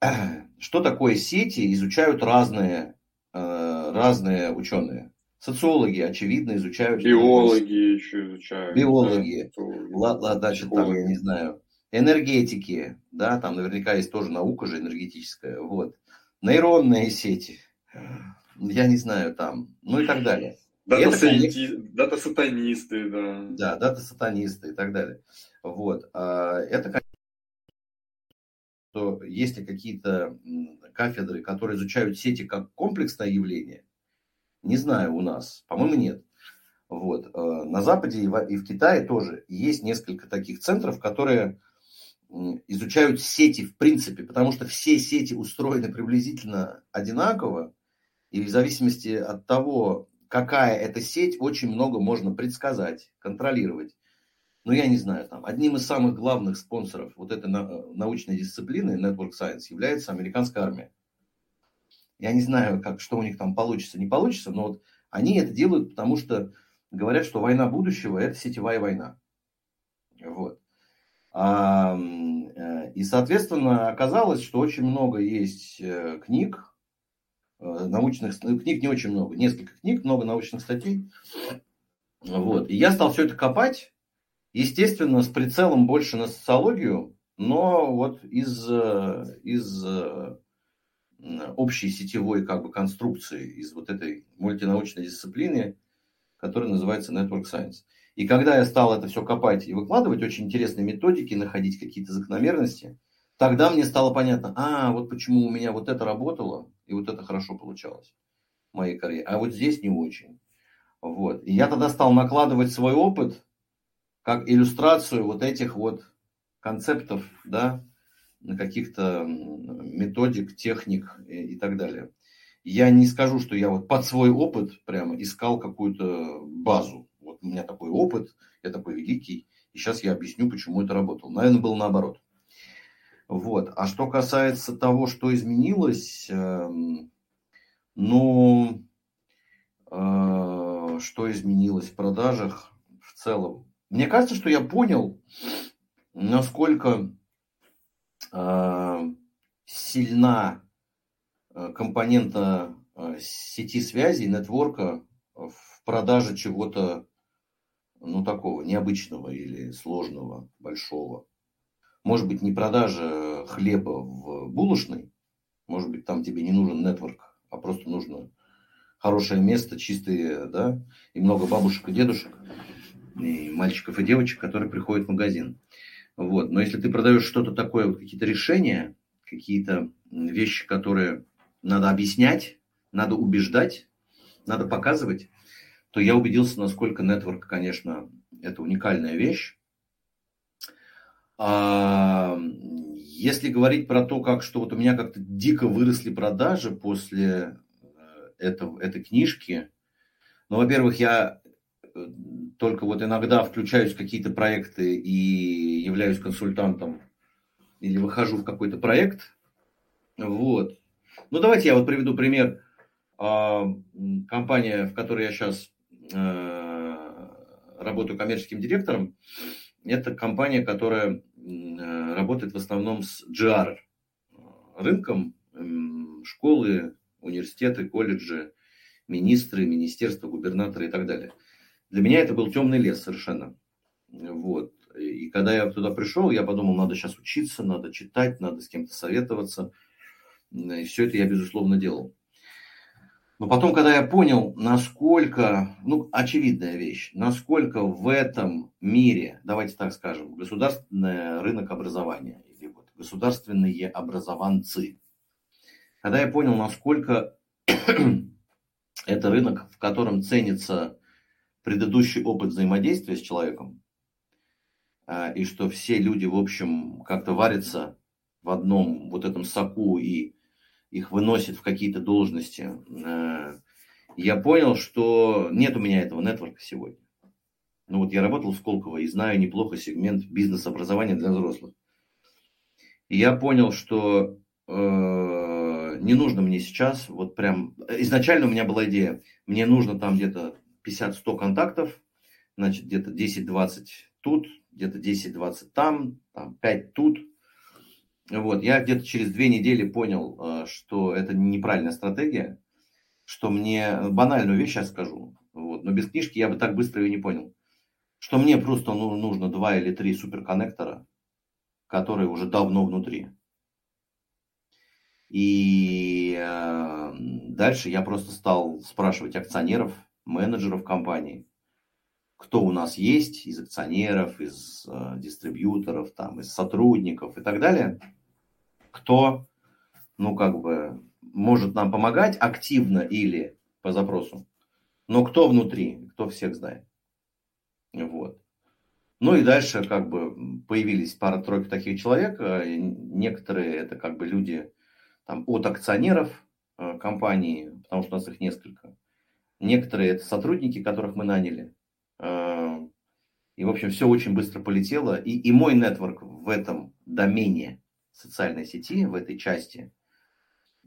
что такое сети, изучают разные, э, разные ученые. Социологи, очевидно, изучают. Биологи еще изучают. Биологи. Да, значит, там, я не знаю, энергетики, да, там наверняка есть тоже наука же энергетическая, вот. Нейронные сети, я не знаю, там, ну и так далее. Дата-сатанисты, да. Да, дата-сатанисты и так далее. Вот. А, это, что есть ли какие-то кафедры, которые изучают сети как комплексное явление, не знаю у нас, по-моему, нет. Вот. Э, на Западе и в Китае тоже есть несколько таких центров, которые изучают сети в принципе, потому что все сети устроены приблизительно одинаково, и в зависимости от того, какая это сеть, очень много можно предсказать, контролировать ну, я не знаю, там, одним из самых главных спонсоров вот этой научной дисциплины Network Science является американская армия. Я не знаю, как, что у них там получится, не получится, но вот они это делают, потому что говорят, что война будущего – это сетевая война. Вот. А, э, и, соответственно, оказалось, что очень много есть э, книг, э, научных, ну, книг не очень много, несколько книг, много научных статей. Вот. И я стал все это копать, естественно, с прицелом больше на социологию, но вот из, из общей сетевой как бы конструкции, из вот этой мультинаучной дисциплины, которая называется Network Science. И когда я стал это все копать и выкладывать, очень интересные методики, находить какие-то закономерности, тогда мне стало понятно, а, вот почему у меня вот это работало, и вот это хорошо получалось в моей карьере, а вот здесь не очень. Вот. И я тогда стал накладывать свой опыт как иллюстрацию вот этих вот концептов, да, каких-то методик, техник и, и так далее. Я не скажу, что я вот под свой опыт прямо искал какую-то базу у меня такой опыт, я такой великий, и сейчас я объясню, почему это работало. Наверное, было наоборот. Вот. А что касается того, что изменилось, э, ну, э, что изменилось в продажах в целом? Мне кажется, что я понял, насколько э, сильна э, компонента сети связи, нетворка в продаже чего-то ну, такого необычного или сложного, большого. Может быть, не продажа хлеба в булочной, может быть, там тебе не нужен нетворк, а просто нужно хорошее место, чистые, да, и много бабушек и дедушек, и мальчиков и девочек, которые приходят в магазин. Вот. Но если ты продаешь что-то такое, вот какие-то решения, какие-то вещи, которые надо объяснять, надо убеждать, надо показывать, то я убедился, насколько нетворк, конечно, это уникальная вещь. А, если говорить про то, как что вот у меня как-то дико выросли продажи после э, этого, этой книжки, ну, во-первых, я э, только вот иногда включаюсь в какие-то проекты и являюсь консультантом или выхожу в какой-то проект. Вот. Ну, давайте я вот приведу пример. А, компания, в которой я сейчас Э, работаю коммерческим директором. Это компания, которая э, работает в основном с GR рынком, школы, университеты, колледжи, министры, министерства, губернаторы и так далее. Для меня это был темный лес совершенно. Вот. И когда я туда пришел, я подумал, надо сейчас учиться, надо читать, надо с кем-то советоваться. И все это я, безусловно, делал. Но потом, когда я понял, насколько, ну, очевидная вещь, насколько в этом мире, давайте так скажем, государственный рынок образования, или вот государственные образованцы, когда я понял, насколько это рынок, в котором ценится предыдущий опыт взаимодействия с человеком, а, и что все люди, в общем, как-то варятся в одном вот этом соку и их выносит в какие-то должности, э, я понял, что нет у меня этого нетворка сегодня. Ну вот я работал в Сколково и знаю неплохо сегмент бизнес-образования для взрослых. И я понял, что э, не нужно мне сейчас, вот прям, изначально у меня была идея, мне нужно там где-то 50-100 контактов, значит, где-то 10-20 тут, где-то 10-20 там, там 5 тут, вот, я где-то через две недели понял, э, что это неправильная стратегия, что мне банальную вещь сейчас скажу, вот, но без книжки я бы так быстро ее не понял, что мне просто ну, нужно два или три суперконнектора, которые уже давно внутри. И э, дальше я просто стал спрашивать акционеров, менеджеров компании, кто у нас есть из акционеров, из э, дистрибьюторов, там, из сотрудников и так далее – кто, ну, как бы, может нам помогать активно или по запросу, но кто внутри, кто всех знает. Вот. Ну и дальше как бы появились пара-тройка таких человек. Э, некоторые это как бы люди там, от акционеров э, компании, потому что у нас их несколько. Некоторые это сотрудники, которых мы наняли. Э, и, в общем, все очень быстро полетело. И, и мой нетворк в этом домене социальной сети, в этой части,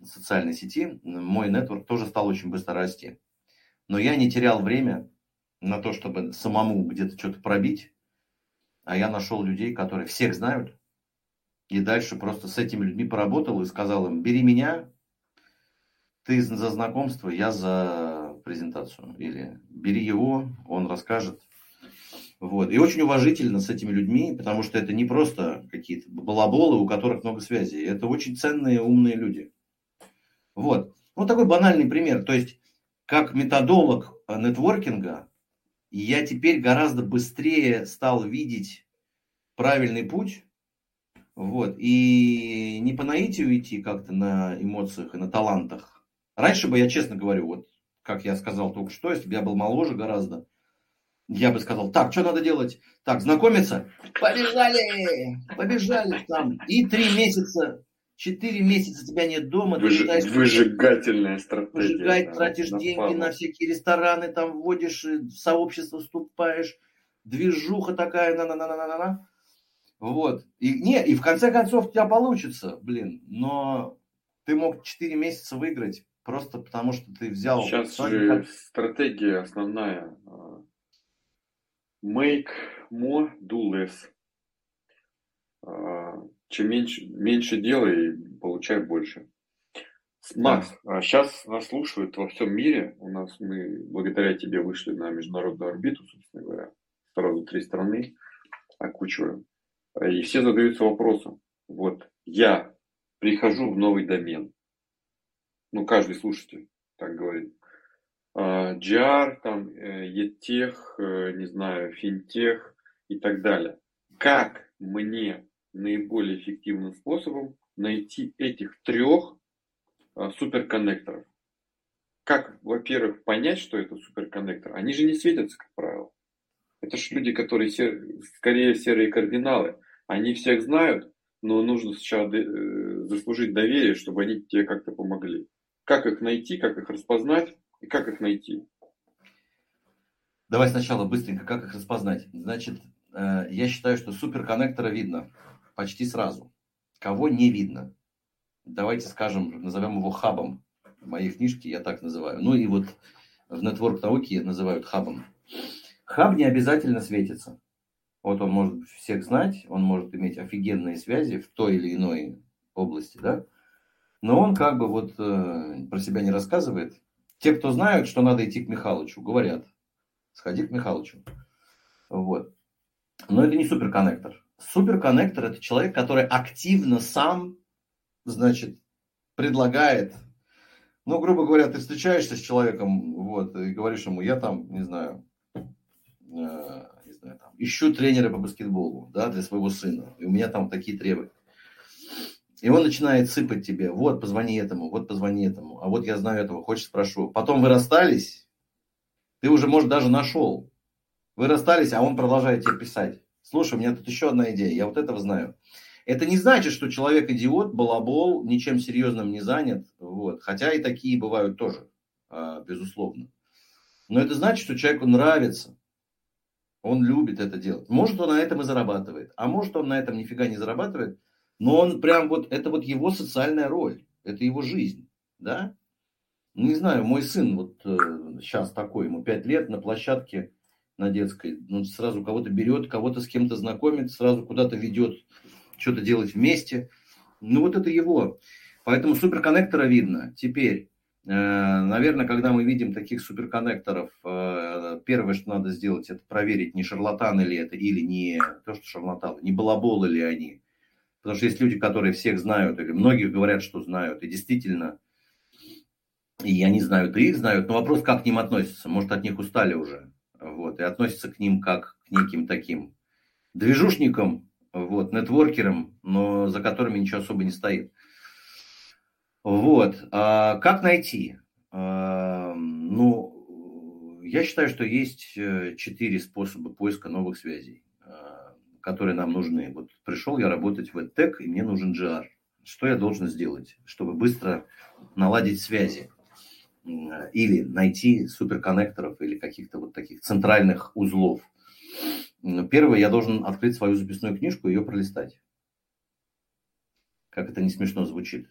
социальной сети, мой нетворк тоже стал очень быстро расти. Но я не терял время на то, чтобы самому где-то что-то пробить, а я нашел людей, которые всех знают, и дальше просто с этими людьми поработал и сказал им, бери меня, ты за знакомство, я за презентацию. Или бери его, он расскажет. Вот. И очень уважительно с этими людьми, потому что это не просто какие-то балаболы, у которых много связей. Это очень ценные, умные люди. Вот. Вот такой банальный пример. То есть, как методолог нетворкинга, я теперь гораздо быстрее стал видеть правильный путь, вот, и не по наитию идти как-то на эмоциях и на талантах. Раньше бы, я честно говорю, вот, как я сказал только что, если бы я был моложе гораздо, я бы сказал, так, что надо делать? Так, знакомиться? Побежали! Побежали там. И три месяца Четыре месяца тебя нет дома, Выж... ты летаешь... Выжигательная стратегия. Выжигать, да, тратишь на деньги на всякие рестораны, там вводишь, в сообщество вступаешь, движуха такая, на-на-на-на-на-на. Вот. И, не, и в конце концов у тебя получится, блин, но ты мог четыре месяца выиграть просто потому, что ты взял... Сейчас же стратегия основная. Make more, do less. А, чем меньше, меньше делай, получай больше. Макс, а сейчас нас слушают во всем мире. У нас мы благодаря тебе вышли на международную орбиту, собственно говоря. Сразу три страны окучиваем. И все задаются вопросом. Вот я прихожу в новый домен. Ну, каждый слушатель так говорит. GR, там, ETech, э, э, не знаю, финтех и так далее. Как мне наиболее эффективным способом найти этих трех а, суперконнекторов. Как, во-первых, понять, что это суперконнектор? Они же не светятся, как правило. Это же люди, которые сер... скорее серые кардиналы. Они всех знают, но нужно сначала э, заслужить доверие, чтобы они тебе как-то помогли. Как их найти, как их распознать и как их найти? Давай сначала быстренько, как их распознать. Значит, э, я считаю, что суперконнектора видно почти сразу. Кого не видно? Давайте скажем, назовем его хабом. В моей книжке я так называю. Ну и вот в нетворк науке называют хабом. Хаб не обязательно светится. Вот он может всех знать, он может иметь офигенные связи в той или иной области, да? Но он как бы вот э, про себя не рассказывает. Те, кто знают, что надо идти к Михалычу, говорят, сходи к Михалычу. Вот. Но это не суперконнектор. Суперконнектор – это человек, который активно сам, значит, предлагает. Ну, грубо говоря, ты встречаешься с человеком, вот, и говоришь ему, я там, не знаю, э, не знаю там, ищу тренера по баскетболу, да, для своего сына, и у меня там такие требования. И он начинает сыпать тебе, вот, позвони этому, вот, позвони этому, а вот я знаю этого, хочешь, спрошу. Потом вы расстались, ты уже, может, даже нашел. Вы расстались, а он продолжает тебе писать. Слушай, у меня тут еще одна идея, я вот этого знаю. Это не значит, что человек идиот, балабол, ничем серьезным не занят. Вот. Хотя и такие бывают тоже, а, безусловно. Но это значит, что человеку нравится. Он любит это делать. Может, он на этом и зарабатывает. А может, он на этом нифига не зарабатывает. Но он прям вот, это вот его социальная роль. Это его жизнь. Да? Не знаю, мой сын вот э, сейчас такой, ему 5 лет на площадке на детской. Ну, сразу кого-то берет, кого-то с кем-то знакомит, сразу куда-то ведет, что-то делать вместе. Ну, вот это его. Поэтому суперконнектора видно. Теперь, э, наверное, когда мы видим таких суперконнекторов, э, первое, что надо сделать, это проверить, не шарлатаны ли это, или не то, что шарлатаны, не балаболы ли они. Потому что есть люди, которые всех знают, или многие говорят, что знают, и действительно, и они знают, и их знают, но вопрос, как к ним относятся. Может, от них устали уже вот, и относится к ним как к неким таким движушникам, вот, нетворкерам, но за которыми ничего особо не стоит. Вот. А как найти? А, ну, я считаю, что есть э, четыре способа поиска новых связей, которые нам нужны. Вот пришел я работать в EdTech, и мне нужен GR. Что я должен сделать, чтобы быстро наладить связи? или найти суперконнекторов или каких-то вот таких центральных узлов. Первое, я должен открыть свою записную книжку и ее пролистать. Как это не смешно звучит.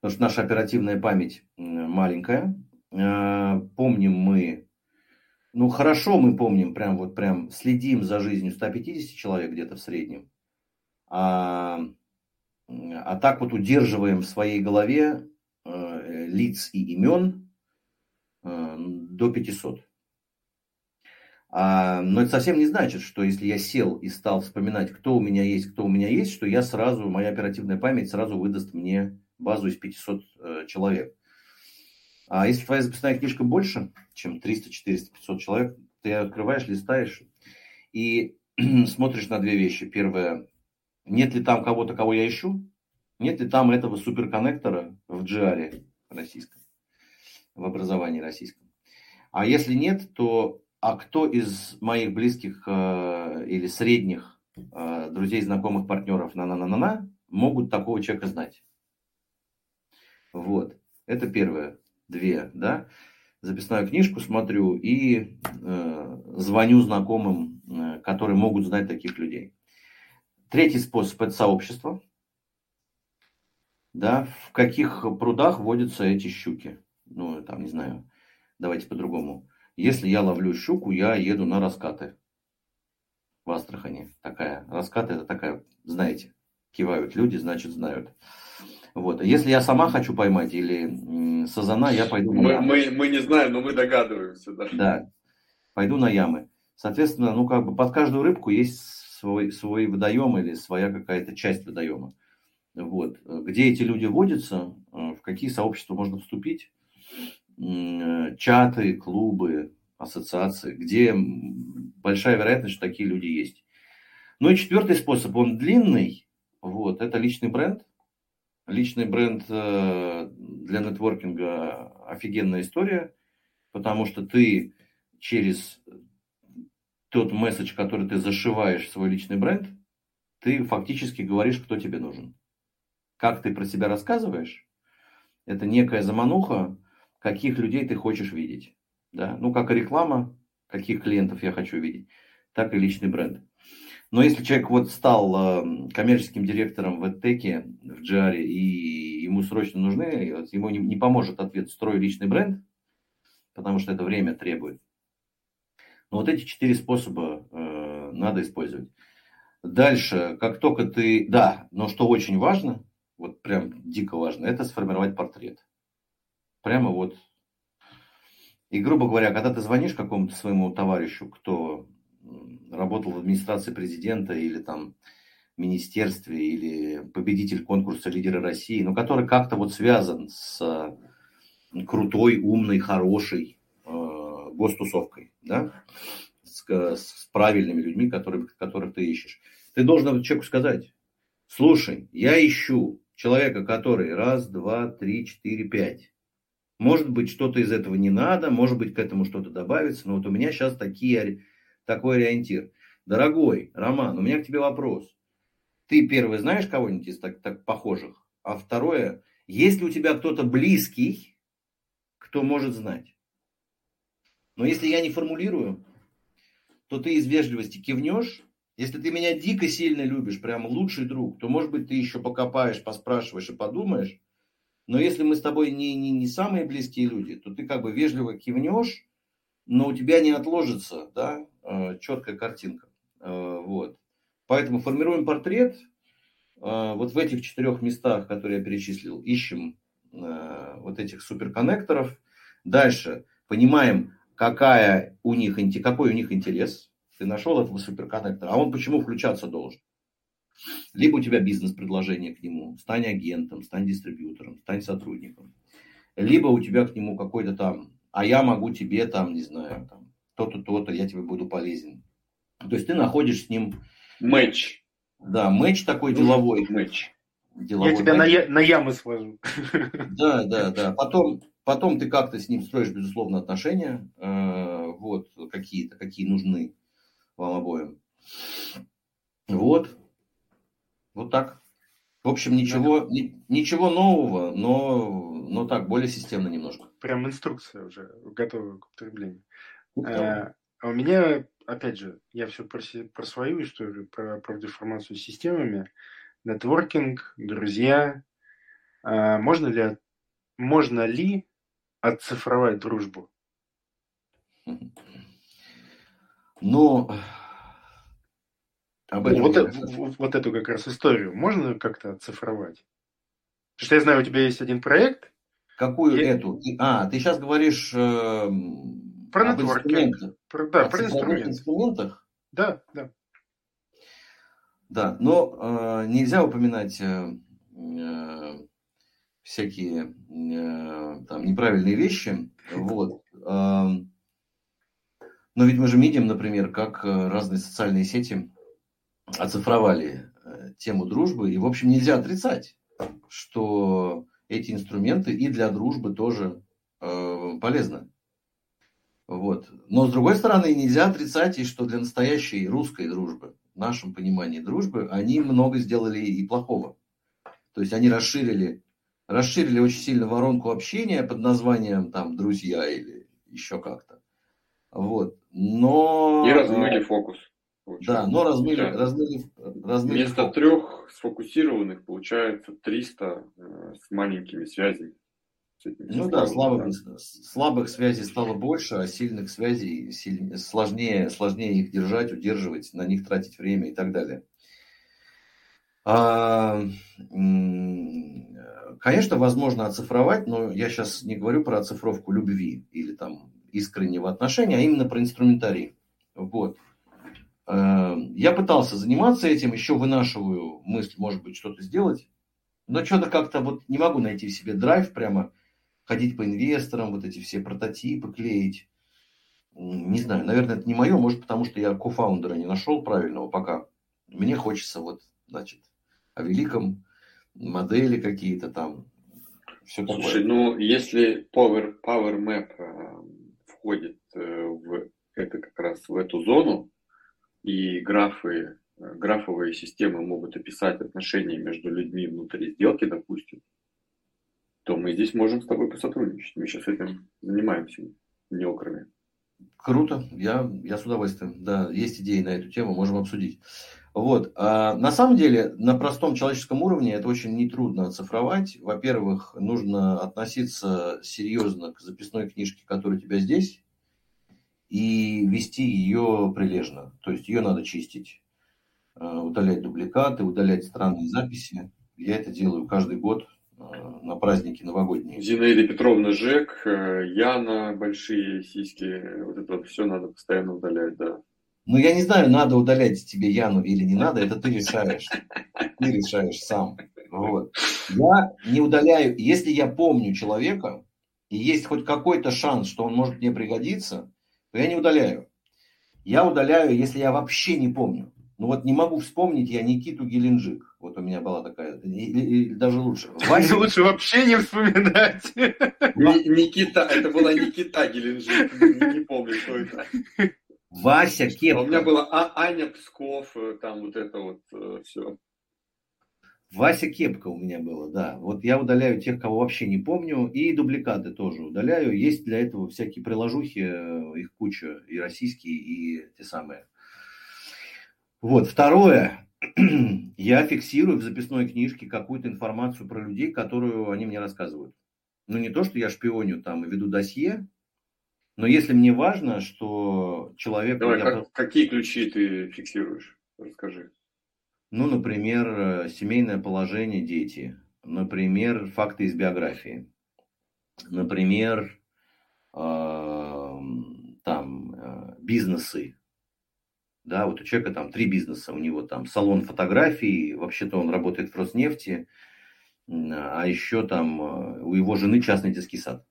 потому что наша оперативная память маленькая. Э, помним мы, ну хорошо мы помним, прям вот прям следим за жизнью 150 человек где-то в среднем. А, а так вот удерживаем в своей голове э, лиц и имен э, до 500. А, но это совсем не значит, что если я сел и стал вспоминать, кто у меня есть, кто у меня есть, что я сразу, моя оперативная память сразу выдаст мне базу из 500 э, человек. А если твоя записная книжка больше, чем 300, 400, 500 человек, ты открываешь, листаешь и смотришь на две вещи. Первое, нет ли там кого-то, кого я ищу? Нет ли там этого суперконнектора в GR российском, в образовании российском? А если нет, то а кто из моих близких э, или средних э, друзей, знакомых, партнеров на-на-на-на-на могут такого человека знать? Вот. Это первое. Две, да. Записную книжку смотрю и э, звоню знакомым, э, которые могут знать таких людей. Третий способ – это сообщество. Да, в каких прудах водятся эти щуки? Ну, там, не знаю, давайте по-другому. Если я ловлю щуку, я еду на раскаты. В Астрахани такая. Раскаты это такая, знаете, кивают люди, значит знают. Вот. А если я сама хочу поймать или сазана, я пойду на мы, ямы. Мы, мы не знаем, но мы догадываемся. Да. да, пойду на ямы. Соответственно, ну как бы под каждую рыбку есть свой, свой водоем или своя какая-то часть водоема. Вот. Где эти люди водятся, э, в какие сообщества можно вступить, Э, чаты, клубы, ассоциации, где большая вероятность, что такие люди есть. Ну и четвертый способ, он длинный, вот, это личный бренд. Личный бренд э, для нетворкинга офигенная история, потому что ты через тот месседж, который ты зашиваешь в свой личный бренд, ты фактически говоришь, кто тебе нужен. Как ты про себя рассказываешь, это некая замануха, каких людей ты хочешь видеть. Да? Ну, как и реклама, каких клиентов я хочу видеть, так и личный бренд. Но если человек вот стал э, коммерческим директором в EdTech, в GR, и ему срочно нужны, ему не, не поможет ответ «строй личный бренд», потому что это время требует. Но вот эти четыре способа э, надо использовать. Дальше, как только ты... Да, но что очень важно, вот прям дико важно, это сформировать портрет. Прямо вот. И, грубо говоря, когда ты звонишь какому-то своему товарищу, кто работал в администрации президента или там министерстве, или победитель конкурса лидера России, но который как-то вот связан с крутой, умной, хорошей э, гостусовкой, да, с, с правильными людьми, которых, которых ты ищешь. Ты должен человеку сказать, слушай, я ищу человека, который раз, два, три, четыре, пять может быть, что-то из этого не надо, может быть, к этому что-то добавится, но вот у меня сейчас такие, такой ориентир. Дорогой Роман, у меня к тебе вопрос. Ты, первый, знаешь кого-нибудь из так, так похожих? А второе, есть ли у тебя кто-то близкий, кто может знать? Но если я не формулирую, то ты из вежливости кивнешь. Если ты меня дико сильно любишь, прям лучший друг, то, может быть, ты еще покопаешь, поспрашиваешь и подумаешь, но если мы с тобой не, не, не самые близкие люди, то ты как бы вежливо кивнешь, но у тебя не отложится да, четкая картинка. Э, вот. Поэтому формируем портрет. Э, вот в этих четырех местах, которые я перечислил, ищем вот этих суперконнекторов. Дальше понимаем, какая у них, какой у них интерес. Ты нашел этого суперконнектора, а он почему включаться должен? Либо у тебя бизнес-предложение к нему, стань агентом, стань дистрибьютором, стань сотрудником. Либо у тебя к нему какой-то там, а я могу тебе там, не знаю, там, то-то, то-то, я тебе буду полезен. То есть ты находишь с ним... Матч. Да, матч такой деловой. Матч. Деловой я тебя на, я, на ямы свожу. Да, да, да. Потом, потом ты как-то с ним строишь, безусловно, отношения. Э, вот какие-то, какие нужны вам обоим. Вот. Вот так. В общем, ничего, ни, ничего нового, но, но так, более системно немножко. Прям инструкция уже готова к употреблению. А, а у меня, опять же, я все про, про свою историю, про, про деформацию системами. Нетворкинг, друзья, А, можно ли, можно ли оцифровать дружбу? Ну, об этом вот, вот, вот эту как раз историю можно как-то оцифровать? Потому что я знаю, у тебя есть один проект. Какую я... эту? А, ты сейчас говоришь э, про об инструментах. Про, да, про инструменты. инструментах? Да, да. Да, но э, нельзя упоминать э, э, всякие э, там неправильные вещи. Вот. Э, но ведь мы же видим, например, как э, разные социальные сети оцифровали э, тему дружбы. И, в общем, нельзя отрицать, что эти инструменты и для дружбы тоже э, полезны. Вот. Но, с другой стороны, нельзя отрицать и что для настоящей русской дружбы, в нашем понимании дружбы, они много сделали и плохого. То есть они расширили, расширили очень сильно воронку общения под названием там «друзья» или еще как-то. Вот. Но... И размыли фокус. Да, но размыли, размыли, размыли Вместо фокус. трех сфокусированных получается 300 э, с маленькими связями. Ну да, слабых, слабых связей стало больше, а сильных связей сильнее, сложнее, сложнее их держать, удерживать, на них тратить время и так далее. А, конечно, возможно оцифровать, но я сейчас не говорю про оцифровку любви или там искреннего отношения, а именно про инструментарий. Вот. А, я пытался заниматься этим, еще вынашиваю мысль, может быть, что-то сделать, но что-то как-то вот не могу найти в себе драйв прямо ходить по инвесторам, вот эти все прототипы клеить. Не знаю, наверное, это не мое, может, потому что я кофаундера не нашел правильного пока. Мне хочется вот, значит, о великом, модели какие-то там. Все Слушай, такое. ну, если Power, Power Map э, входит э, в это как раз в эту зону, и графы, э, графовые системы могут описать отношения между людьми внутри сделки, допустим, то мы здесь можем с тобой посотрудничать. Мы сейчас этим занимаемся неокрами. Круто, я, я с удовольствием. Да, есть идеи на эту тему, можем обсудить. Вот. А на самом деле, на простом человеческом уровне это очень нетрудно оцифровать. Во-первых, нужно относиться серьезно к записной книжке, которая у тебя здесь, и вести ее прилежно. То есть ее надо чистить, э, удалять дубликаты, удалять странные записи. Я это делаю каждый год на праздники новогодние. Зинаида Петровна Жек, э, Яна, большие сиськи, вот это все надо постоянно удалять, да. Ну, я не знаю, надо удалять тебе Яну или не надо, это ты решаешь. Ты решаешь сам. Вот. Я не удаляю, если я помню человека, и есть хоть какой-то шанс, что он может мне пригодиться, то я не удаляю. Я удаляю, если я вообще не помню. Ну вот не могу вспомнить я Никиту Геленджик. Вот у меня была такая, или, или даже лучше. Вася... Лучше вообще не вспоминать. Никита, это была Никита Геленджик, не, не помню, кто это. Вася Кепка. У меня была а, Аня Псков, э, там вот это вот э, все. Вася Кепка у меня было, да. Вот я удаляю тех, кого вообще не помню, и дубликаты тоже удаляю. Есть для этого всякие приложухи, э, их куча, и российские, и те самые. Вот, второе, я фиксирую в записной книжке какую-то информацию про людей, которую они мне рассказывают. Ну, не то, что я шпионю там и веду досье, но если мне важно, что человек... Давай, как, какие ключи ты фиксируешь? Расскажи. Ну, например, э, семейное положение, дети. Например, факты из биографии. Например, э, там, э, бизнесы, да, вот у человека там три бизнеса, у него там салон фотографий, вообще-то он работает в Роснефти, а еще там э, у его жены частный детский сад.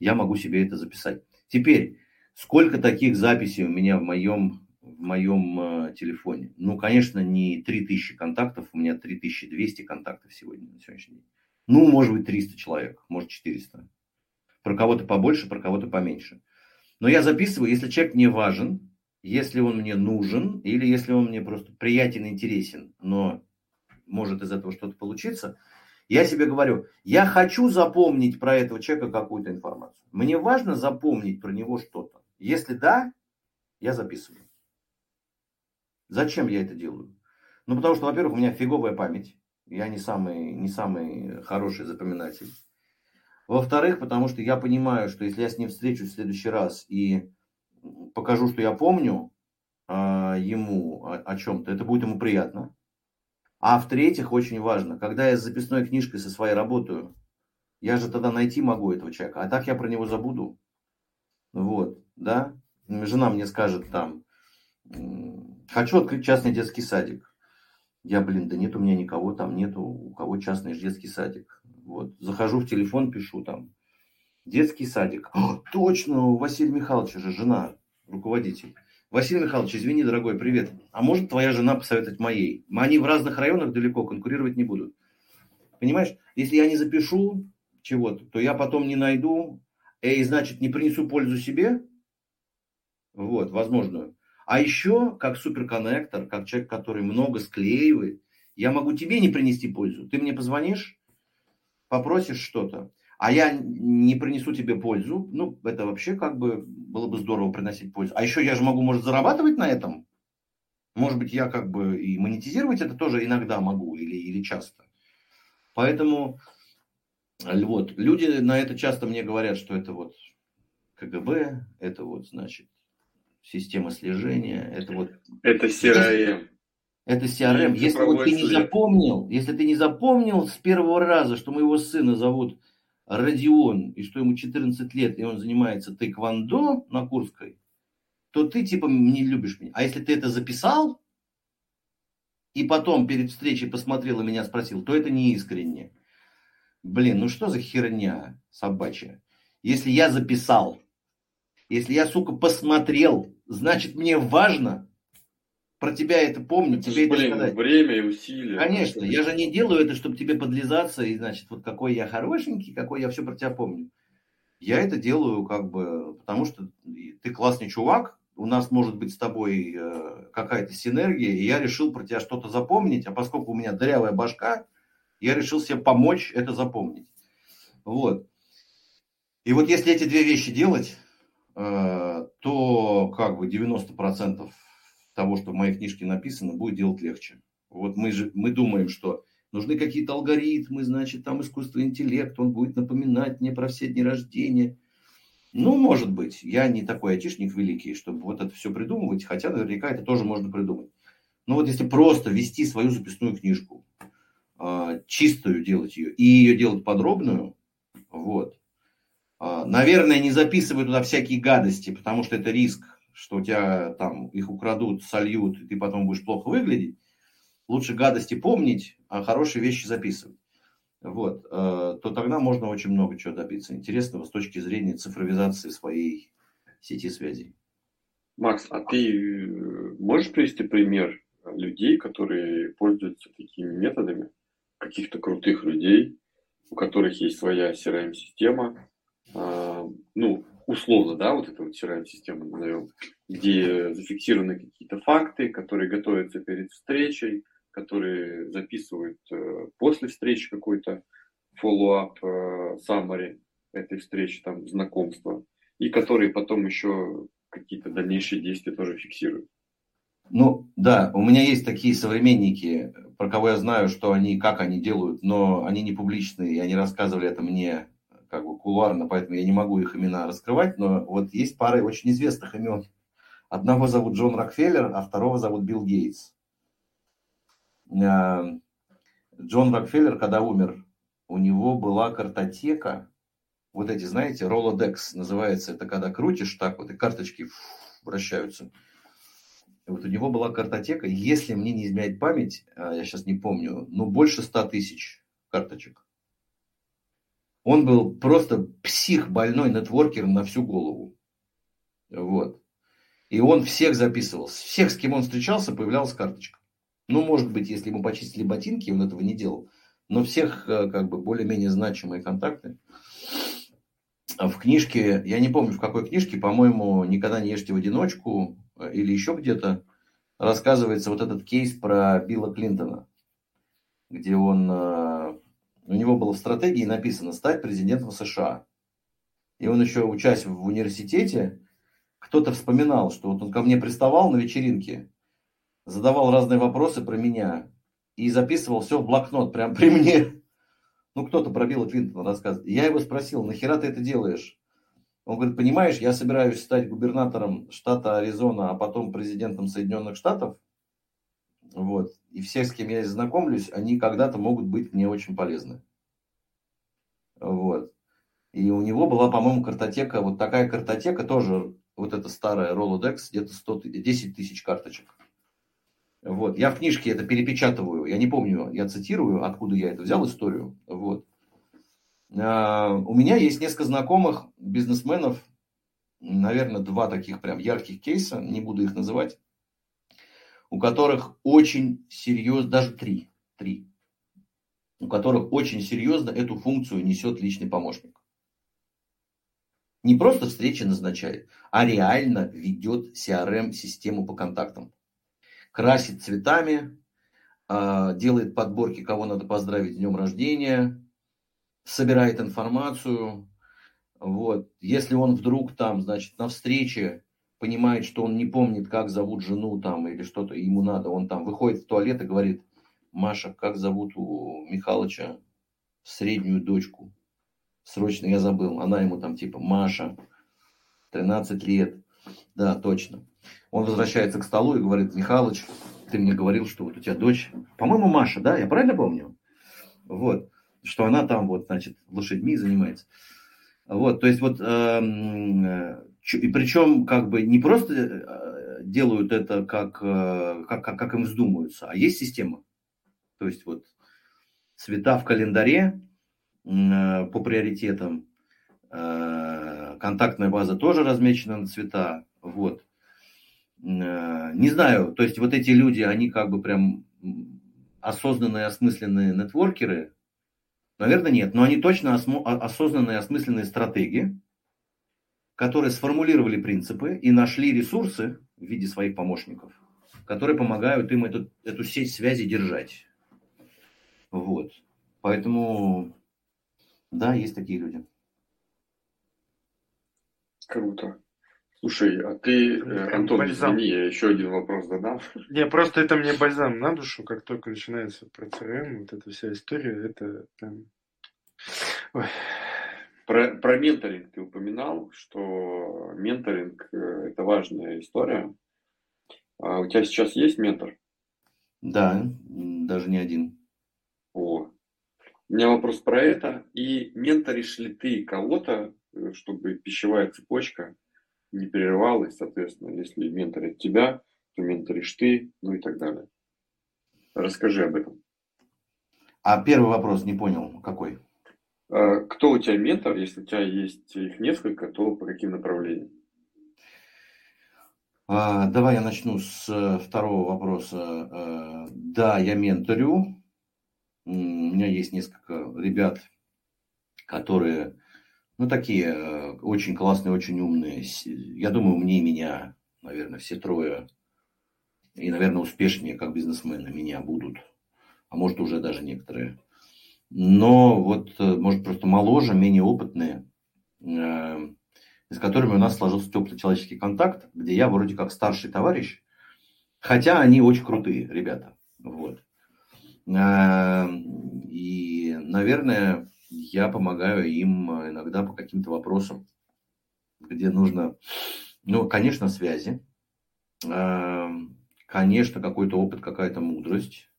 Я могу себе это записать. Теперь, сколько таких записей у меня в моем, в моем э, телефоне? Ну, конечно, не 3000 контактов, у меня 3200 контактов сегодня, на сегодняшний день. Ну, может быть, 300 человек, может, 400. Про кого-то побольше, про кого-то поменьше. Но я записываю, если человек мне важен, если он мне нужен или если он мне просто приятен, интересен, но может из этого что-то получиться, я себе говорю, я хочу запомнить про этого человека какую-то информацию. Мне важно запомнить про него что-то. Если да, я записываю. Зачем я это делаю? Ну, потому что, во-первых, у меня фиговая память. Я не самый, не самый хороший запоминатель. Во-вторых, потому что я понимаю, что если я с ним встречусь в следующий раз и покажу, что я помню э, ему о, о чем-то, это будет ему приятно. А в-третьих, очень важно, когда я с записной книжкой со своей работаю, я же тогда найти могу этого человека, а так я про него забуду. Вот, да. Жена мне скажет там, хочу открыть частный детский садик. Я, блин, да нет у меня никого там, нету, у кого частный детский садик. Вот, захожу в телефон, пишу там, детский садик. О, точно, у Василия Михайловича же жена, руководитель. Василий Михайлович, извини, дорогой, привет. А может твоя жена посоветовать моей? Они в разных районах далеко, конкурировать не будут. Понимаешь, если я не запишу чего-то, то я потом не найду, и значит не принесу пользу себе, вот, возможную. А еще, как суперконнектор, как человек, который много склеивает, я могу тебе не принести пользу. Ты мне позвонишь, попросишь что-то, а я не принесу тебе пользу, ну, это вообще как бы было бы здорово приносить пользу. А еще я же могу, может, зарабатывать на этом. Может быть, я как бы и монетизировать это тоже иногда могу или, или часто. Поэтому вот, люди на это часто мне говорят, что это вот КГБ, это вот, значит, система слежения, это вот... Это CRM. Это CRM. Если вот ты не запомнил, если ты не запомнил с первого раза, что моего сына зовут Родион, и что ему 14 лет, и он занимается тэквондо на Курской, то ты типа не любишь меня. А если ты это записал, и потом перед встречей посмотрел и меня спросил, то это не искренне. Блин, ну что за херня собачья? Если я записал, если я, сука, посмотрел, значит мне важно, про тебя это помню, тебе это блин, сказать. время и усилия. Конечно, я же не делаю это, чтобы тебе подлизаться, и значит, вот какой я хорошенький, какой я все про тебя помню. Я это делаю как бы, потому что ты классный чувак, у нас может быть с тобой э, какая-то синергия, и я решил про тебя что-то запомнить, а поскольку у меня дырявая башка, я решил себе помочь это запомнить. Вот. И вот если эти две вещи делать, э, то как бы 90% того, что в моей книжке написано, будет делать легче. Вот мы же мы думаем, что нужны какие-то алгоритмы, значит, там искусственный интеллект, он будет напоминать мне про все дни рождения. Ну, может быть, я не такой айтишник великий, чтобы вот это все придумывать, хотя наверняка это тоже можно придумать. Но вот если просто вести свою записную книжку, а, чистую делать ее, и ее делать подробную, вот, а, наверное, не записывать туда всякие гадости, потому что это риск что у тебя там их украдут, сольют, и ты потом будешь плохо выглядеть, лучше гадости помнить, а хорошие вещи записывать. Вот, э, то тогда можно очень много чего добиться интересного с точки зрения цифровизации своей сети связей. Макс, а ты э, можешь привести пример людей, которые пользуются такими методами, каких-то крутых людей, у которых есть своя CRM-система, а, ну, условно, да, вот эту вот CRM-систему назовем, где зафиксированы какие-то факты, которые готовятся перед встречей, которые записывают э, после встречи какой-то follow-up э, summary этой встречи, там, знакомства, и которые потом еще какие-то дальнейшие действия тоже фиксируют. Ну, да, у меня есть такие современники, про кого я знаю, что они, как они делают, но они не публичные, и они рассказывали это мне как бы кулуарно, поэтому я не могу их имена раскрывать, но вот есть пара очень известных имен. Одного зовут Джон Рокфеллер, а второго зовут Билл Гейтс. Э, Джон Рокфеллер, когда умер, у него была картотека, вот эти, знаете, Rolodex называется, это когда крутишь так вот, и карточки вращаются. Вот у него была картотека, если мне не изменяет память, а я сейчас не помню, ну больше 100 тысяч карточек. Он был просто псих больной нетворкер на всю голову. Вот. И он всех записывал. Всех, с кем он встречался, появлялась карточка. Ну, может быть, если ему почистили ботинки, он этого не делал. Но всех, э, как бы, более-менее значимые контакты. В книжке, я не помню, в какой книжке, по-моему, «Никогда не ешьте в одиночку» э, или еще где-то, рассказывается вот этот кейс про Билла Клинтона, где он э, у него было в стратегии написано стать президентом США. И он еще, учась в университете, кто-то вспоминал, что вот он ко мне приставал на вечеринке, задавал разные вопросы про меня. и записывал все в блокнот прямо при мне. Ну, кто-то про Билла Клинтона рассказывает. Я его спросил, нахера ты это делаешь? Он говорит, понимаешь, я собираюсь стать губернатором штата Аризона, а потом президентом Соединенных Штатов. Вот. И все, с кем я знакомлюсь, они когда-то могут быть мне очень полезны. Вот. И у него была, по-моему, картотека, вот такая картотека, тоже вот эта старая Rolodex, где-то 100, 10 тысяч карточек. Вот. Я в книжке это перепечатываю. Я не помню, я цитирую, откуда я это взял историю. Вот. А, у меня есть несколько знакомых бизнесменов, наверное, два таких прям ярких кейса, не буду их называть, у которых очень серьезно, даже три, три, у которых очень серьезно эту функцию несет личный помощник. Не просто встречи назначает, а реально ведет CRM-систему по контактам красит цветами, а, делает подборки, кого надо поздравить с днем рождения, собирает информацию. Вот. Если он вдруг там, значит, на встрече понимает, что он не помнит, как зовут жену там или что-то ему надо, он там выходит в туалет и говорит, Маша, как зовут у Михалыча среднюю дочку? Срочно я забыл. Она ему там типа Маша, 13 лет. Да, точно. Он возвращается к столу и говорит, Михалыч, ты мне говорил, что вот у тебя дочь, по-моему, Маша, да, я правильно помню? Вот, что она там вот, значит, лошадьми занимается. Вот, то есть вот, эм, э, и причем как бы не просто э, делают это как, э, как, как, как им вздумаются, а есть система. То есть вот цвета в календаре э, по приоритетам, контактная база тоже размечена на цвета, вот. Не знаю, то есть вот эти люди, они как бы прям осознанные, осмысленные нетворкеры? Наверное, нет, но они точно осознанные, осмысленные стратеги, которые сформулировали принципы и нашли ресурсы в виде своих помощников, которые помогают им эту, эту сеть связи держать. Вот. Поэтому, да, есть такие люди. Круто. Слушай, а ты, э, Антон, бальзам. извини, я еще один вопрос задам. Не, просто это мне бальзам на душу, как только начинается про CRM, вот эта вся история, это прям... Ой. Про, про менторинг ты упоминал, что менторинг э, – это важная история. А у тебя сейчас есть ментор? Да, даже не один. О, у меня вопрос про это. И менторишь ли ты кого-то, э, чтобы пищевая цепочка не прерывалось, соответственно, если менторит тебя, то менторишь ты, ну и так далее. Расскажи об этом. А первый вопрос не понял, какой? А, кто у тебя ментор? Если у тебя есть их несколько, то по каким направлениям? А, давай я начну с э, второго вопроса. А, да, я менторю. У меня есть несколько ребят, которые ну, такие э, очень классные, очень умные. Я думаю, умнее меня, наверное, все трое. И, наверное, успешнее, как бизнесмены, меня будут. А может, уже даже некоторые. Но вот, э, может, просто моложе, менее опытные, э, с которыми у нас сложился теплый человеческий контакт, где я вроде как старший товарищ, хотя они очень крутые ребята. Вот. И, наверное, я помогаю им э, иногда по каким-то вопросам, где нужно, ну, конечно, связи, конечно, какой-то опыт, какая-то мудрость.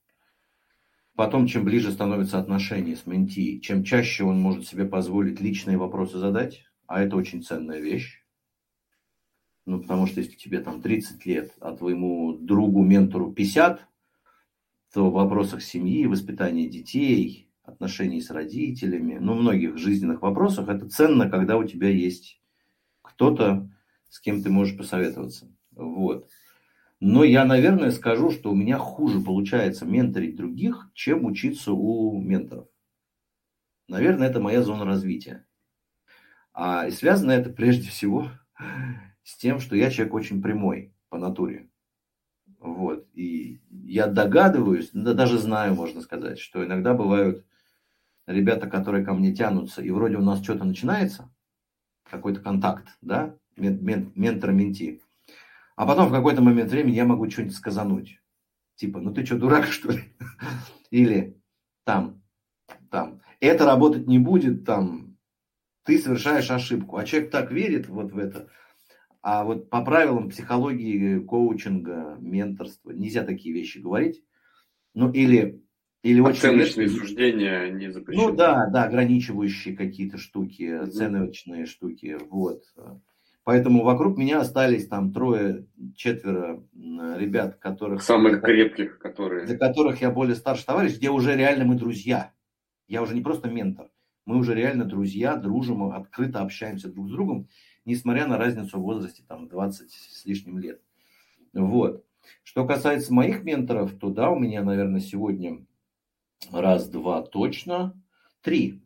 Потом, чем ближе становятся отношения с менти, чем чаще он может себе позволить личные вопросы задать, а это очень ценная вещь. Ну, потому что если тебе там 30 лет, а твоему другу, ментору 50, то в вопросах семьи, воспитания детей, отношений с родителями, ну, многих жизненных вопросах, это ценно, когда у тебя есть кто-то, с кем ты можешь посоветоваться. Вот. Но я, наверное, скажу, что у меня хуже получается менторить других, чем учиться у менторов. Наверное, это моя зона развития. А, и связано это прежде всего с тем, что я человек очень прямой по натуре. Вот. И я догадываюсь, да даже знаю, можно сказать, что иногда бывают ребята, которые ко мне тянутся, и вроде у нас что-то начинается, какой-то контакт, да, мен, мен, ментор-менти, а потом в какой-то момент времени я могу что-нибудь сказануть. Типа, ну ты что, дурак, что ли? Или там, там, это работать не будет, там, ты совершаешь ошибку. А человек так верит вот в это. А вот по правилам психологии, коучинга, менторства нельзя такие вещи говорить. Ну или или Оценочные очень суждения не запрещены. Ну да, да, ограничивающие какие-то штуки, оценочные штуки, вот. Поэтому вокруг меня остались там трое, четверо ребят, которых... Самых крепких, которые... Для которых я более старший товарищ, где уже реально мы друзья. Я уже не просто ментор. Мы уже реально друзья, дружим, открыто общаемся друг с другом, несмотря на разницу в возрасте, там, 20 с лишним лет. Вот. Что касается моих менторов, то да, у меня, наверное, сегодня раз, два точно, три.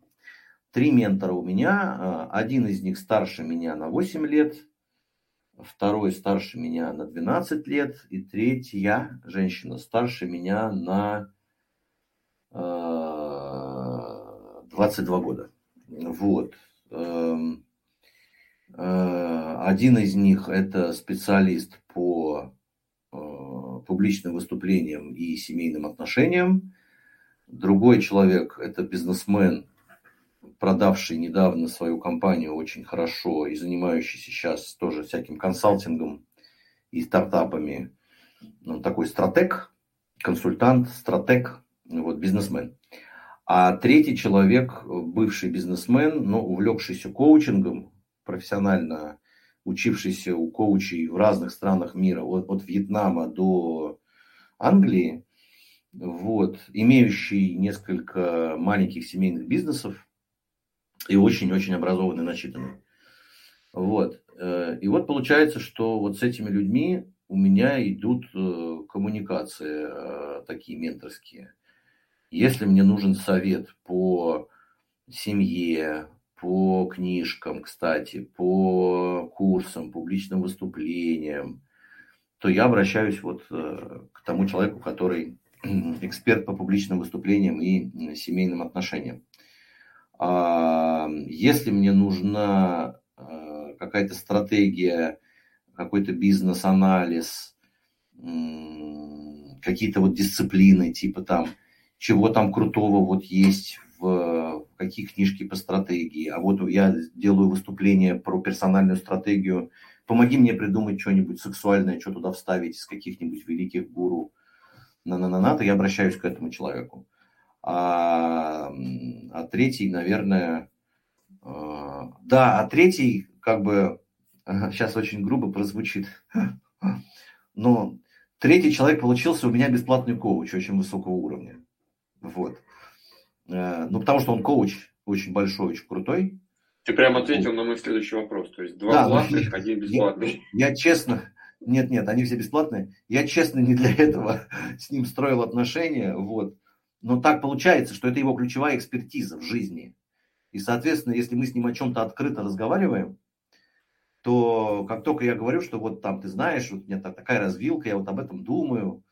Три ментора у меня. А, один из них старше меня на 8 лет, второй старше меня на 12 лет, и третья женщина старше меня на 22 а, года. Вот. Эм, э, один из них это специалист по э, публичным выступлениям и семейным отношениям. Другой человек – это бизнесмен, продавший недавно свою компанию очень хорошо и занимающийся сейчас тоже всяким консалтингом и стартапами. Он такой стратег, консультант, стратег, вот, бизнесмен. А третий человек, бывший бизнесмен, но увлекшийся коучингом, профессионально учившийся у коучей в разных странах мира, от, от Вьетнама до Англии, вот, имеющий несколько маленьких семейных бизнесов и очень-очень образованный, начитанный. Вот. Э, и вот получается, что вот с этими людьми у меня идут э, коммуникации э, такие менторские. Если мне нужен совет по семье, по книжкам, кстати, по курсам, публичным выступлениям, то я обращаюсь вот к тому человеку, который эксперт по публичным выступлениям и семейным отношениям. Если мне нужна а, какая-то стратегия, какой-то бизнес-анализ, какие-то вот дисциплины, типа там, чего там крутого вот есть в какие книжки по стратегии, а вот я делаю выступление про персональную стратегию, помоги мне придумать что-нибудь сексуальное, что туда вставить из каких-нибудь великих гуру, на на на на то я обращаюсь к этому человеку. А, а третий, наверное, а, да, а третий, как бы, сейчас очень грубо прозвучит, но третий человек получился у меня бесплатный коуч очень высокого уровня. Вот. Э, ну, потому что он коуч очень большой, очень крутой. Ты прям ответил на мой следующий вопрос. То есть два да, платных, один бесплатный. Я, я честно, нет, нет, они все бесплатные. Я, честно, не для этого с ним строил отношения. Вот. Но так получается, что это его ключевая экспертиза в жизни. И, соответственно, если мы с ним о чем-то открыто разговариваем, то как только я говорю, что вот там, ты знаешь, вот у меня такая развилка, я вот об этом думаю,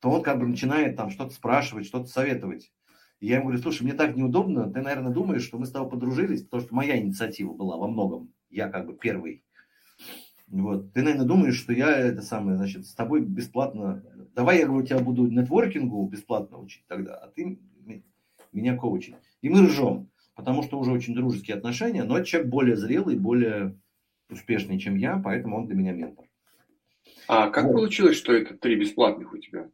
то он как бы начинает там что-то спрашивать, что-то советовать. И я ему говорю, слушай, мне так неудобно, ты, наверное, думаешь, что мы с тобой подружились, потому что моя инициатива была во многом. Я как бы первый вот. Ты, наверное, думаешь, что я это самое, значит, с тобой бесплатно. Давай я говорю, тебя буду нетворкингу бесплатно учить тогда, а ты меня коучить. И мы ржем, потому что уже очень дружеские отношения, но человек более зрелый, более успешный, чем я, поэтому он для меня ментор. А как вот. получилось, что это три бесплатных у тебя?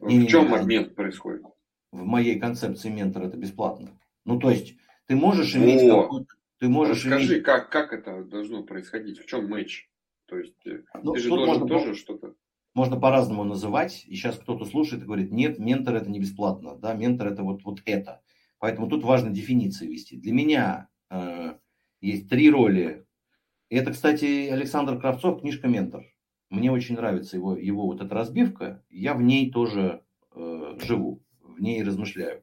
Не, в чем не, момент происходит? В моей концепции ментор это бесплатно. Ну, то есть, ты можешь иметь какую-то ты можешь Скажи, иметь... как, как это должно происходить? В чем матч? То есть э, ну, ты же должен можно тоже что-то... Можно по-разному называть. И сейчас кто-то слушает и говорит, нет, ментор это не бесплатно. Да, ментор это вот, вот это. Поэтому тут важно дефиниции вести. Для меня э, есть три роли. Это, кстати, Александр Кравцов, книжка «Ментор». Мне очень нравится его, его вот эта разбивка. Я в ней тоже э, живу, в ней размышляю.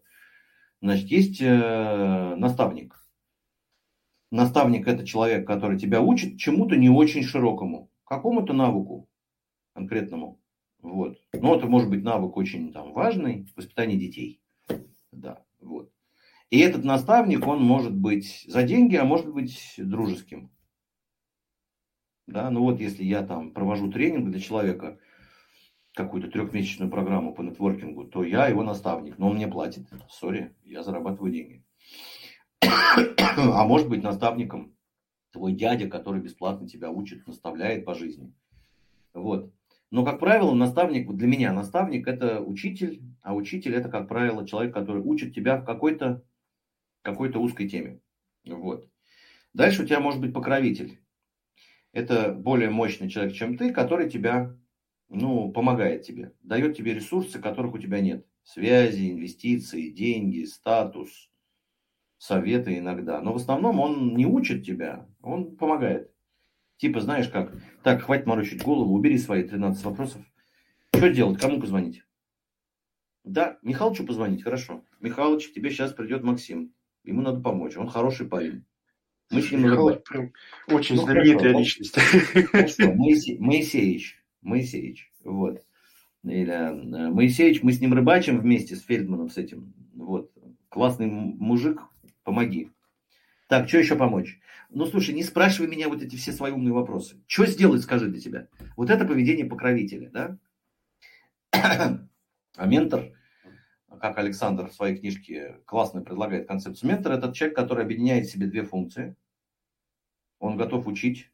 Значит, есть э, наставник наставник – это человек, который тебя учит чему-то не очень широкому, какому-то навыку конкретному. Вот. Но это может быть навык очень там, важный, воспитание детей. Да, вот. И этот наставник, он может быть за деньги, а может быть дружеским. Да, ну вот если я там провожу тренинг для человека, какую-то трехмесячную программу по нетворкингу, то я его наставник, но он мне платит. Сори, я зарабатываю деньги. А может быть наставником твой дядя, который бесплатно тебя учит, наставляет по жизни. Вот. Но, как правило, наставник, для меня наставник – это учитель, а учитель – это, как правило, человек, который учит тебя в какой-то какой узкой теме. Вот. Дальше у тебя может быть покровитель. Это более мощный человек, чем ты, который тебя ну, помогает тебе, дает тебе ресурсы, которых у тебя нет. Связи, инвестиции, деньги, статус, советы иногда. Но в основном он не учит тебя, он помогает. Типа, знаешь как, так, хватит морочить голову, убери свои 13 вопросов. Что делать, кому позвонить? Да, Михалычу позвонить, хорошо. Михалыч, тебе сейчас придет Максим. Ему надо помочь, он хороший парень. Мы с ним Михалыч прям очень ну, знаменитая хорошо, личность. Хорошо, Моисеевич. Моисеевич. Вот. Или э, Моисеевич, мы с ним рыбачим вместе с Фельдманом, с этим. Вот. Классный мужик, помоги. Так, что еще помочь? Ну, слушай, не спрашивай меня вот эти все свои умные вопросы. Что сделать, скажи для тебя? Вот это поведение покровителя, да? А ментор, как Александр в своей книжке классно предлагает концепцию ментора, это человек, который объединяет в себе две функции. Он готов учить,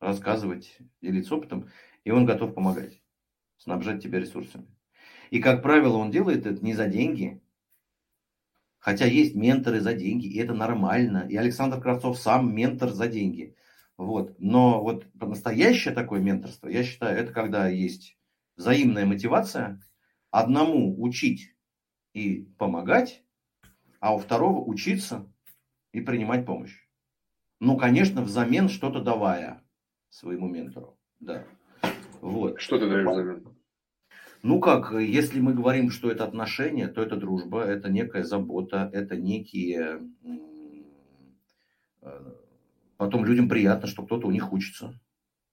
рассказывать, делиться опытом и он готов помогать, снабжать тебя ресурсами. И, как правило, он делает это не за деньги, хотя есть менторы за деньги, и это нормально. И Александр Кравцов сам ментор за деньги. Вот. Но вот настоящее такое менторство, я считаю, это когда есть взаимная мотивация одному учить и помогать, а у второго учиться и принимать помощь. Ну, конечно, взамен что-то давая своему ментору. Да. Вот. Что ты даешь взамен? Ну как, если мы говорим, что это отношения, то это дружба, это некая забота, это некие... Э, потом людям приятно, что кто-то у них учится,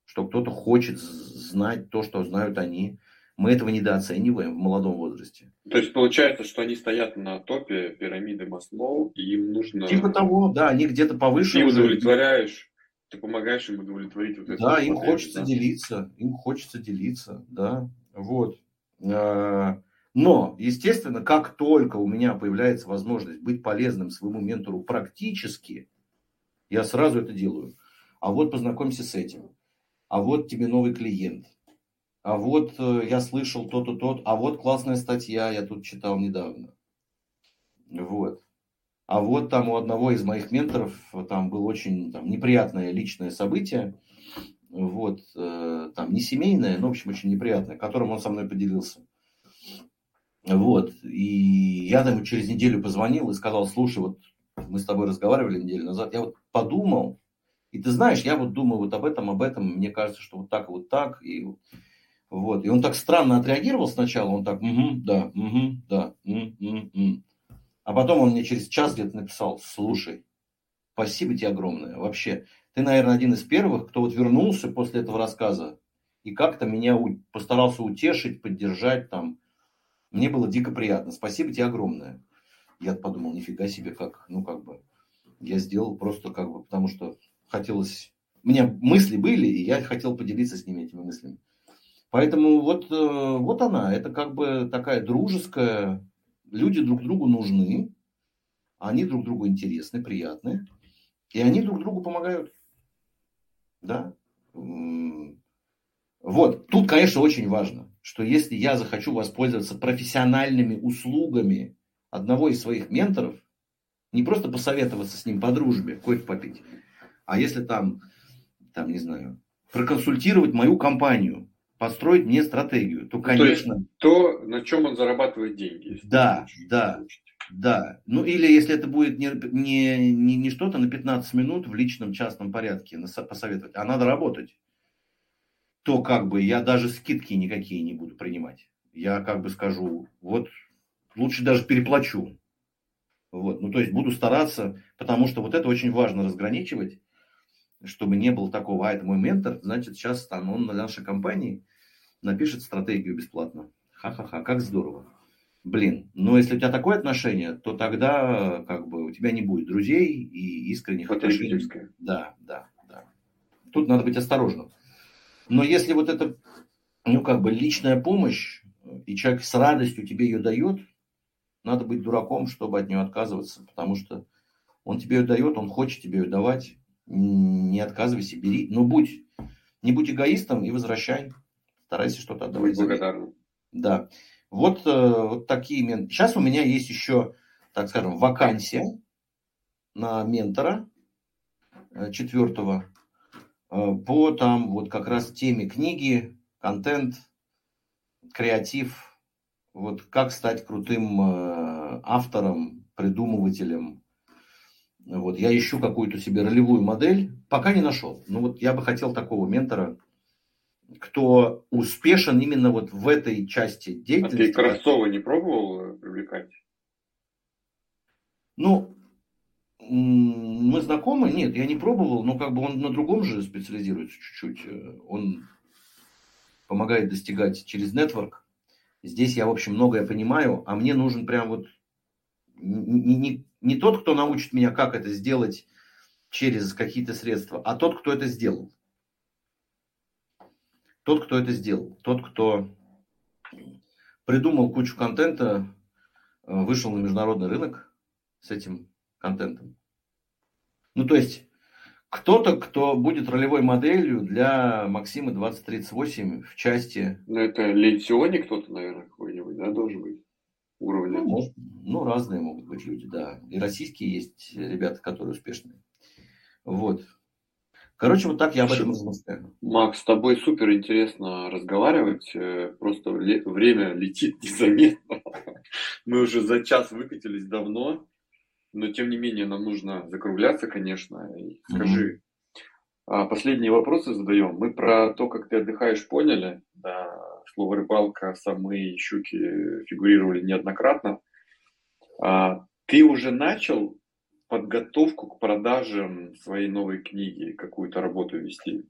что кто-то хочет знать то, что знают они. Мы этого недооцениваем в молодом возрасте. То есть получается, что они стоят на топе пирамиды Маслоу, и им нужно... Типа того, да, они где-то повыше. Ты удовлетворяешь ты помогаешь им удовлетворить вот это. Да, им хочется да? делиться, им хочется делиться, да, вот. А, но, естественно, как только у меня появляется возможность быть полезным своему ментору практически, я сразу это делаю. А вот познакомься с этим. А вот тебе новый клиент. А вот э, я слышал то-то, тот. А вот классная статья, я тут читал недавно. Вот. А вот там у одного из моих менторов там было очень там, неприятное личное событие, вот, э, там не семейное, но, в общем, очень неприятное, которым он со мной поделился. Вот, и я ему через неделю позвонил и сказал, слушай, вот мы с тобой разговаривали неделю назад, я вот подумал, и ты знаешь, я вот думаю вот об этом, об этом, мне кажется, что вот так, вот так, и вот. И он так странно отреагировал сначала, он так, угу, да, угу, да, угу, угу. А потом он мне через час где-то написал, слушай, спасибо тебе огромное. Вообще, ты, наверное, один из первых, кто вот вернулся после этого рассказа и как-то меня у... постарался утешить, поддержать там. Мне было дико приятно. Спасибо тебе огромное. Я подумал, нифига себе, как, ну, как бы, я сделал просто как бы, потому что хотелось... У меня мысли были, и я хотел поделиться с ними этими мыслями. Поэтому вот, э, вот она, это как бы такая дружеская, люди друг другу нужны, они друг другу интересны, приятны, и они друг другу помогают. Да? Вот, тут, конечно, очень важно, что если я захочу воспользоваться профессиональными услугами одного из своих менторов, не просто посоветоваться с ним по дружбе, кофе попить, а если там, там, не знаю, проконсультировать мою компанию, построить мне стратегию, то, конечно... Ну, то, есть, то, на чем он зарабатывает деньги. Да, да, получить. Да. Ну, или если это будет не, не, не, не что-то на 15 минут в личном частном порядке посоветовать, а надо работать, то как бы я даже скидки никакие не буду принимать. Я как бы скажу, вот лучше даже переплачу. Вот. Ну, то есть буду стараться, потому что вот это очень важно разграничивать чтобы не было такого, а это мой ментор, значит, сейчас там он на нашей компании напишет стратегию бесплатно. Ха-ха-ха, как здорово. Блин, но если у тебя такое отношение, то тогда как бы у тебя не будет друзей и искренних отношений. Да, да, да. Тут надо быть осторожным. Но если вот это ну, как бы личная помощь, и человек с радостью тебе ее дает, надо быть дураком, чтобы от нее отказываться, потому что он тебе ее дает, он хочет тебе ее давать, не отказывайся, бери, но будь, не будь эгоистом и возвращай, старайся что-то отдавать. Будь благодарным. Да, вот, э, вот такие менторы. Сейчас у меня есть еще, так скажем, вакансия на ментора э, четвертого э, по там вот как раз теме книги, контент, креатив, вот как стать крутым автором, придумывателем. Вот я ищу какую-то себе ролевую модель, пока не нашел. Но вот я бы хотел такого ментора, кто успешен именно вот в этой части деятельности. А ты Кравцова не пробовал привлекать? Ну, мы знакомы? Нет, я не пробовал, но как бы он на другом же специализируется чуть-чуть. Он помогает достигать через нетворк. Здесь я, в общем, многое понимаю, а мне нужен прям вот не, не, не тот, кто научит меня, как это сделать через какие-то средства, а тот, кто это сделал. Тот, кто это сделал. Тот, кто придумал кучу контента, э, вышел на международный рынок с этим контентом. Ну, то есть, кто-то, кто будет ролевой моделью для Максима 2038 в части... Ну, это Лейтионе кто-то, наверное, какой-нибудь, да, должен быть? Уровня. Ну, может, ну, разные могут быть люди, да. И российские есть ребята, которые успешные. Вот. Короче, вот так я об этом размышляю. Макс, с тобой супер интересно разговаривать. Э, просто время летит незаметно. Мы уже за час выкатились давно. Но тем не менее нам нужно закругляться, конечно. Скажи, mm-hmm. последние вопросы задаем. Мы про то, как ты отдыхаешь, поняли. Да, слово рыбалка, самые щуки фигурировали неоднократно. А, ты уже начал подготовку к продажам своей новой книги, какую-то работу вести?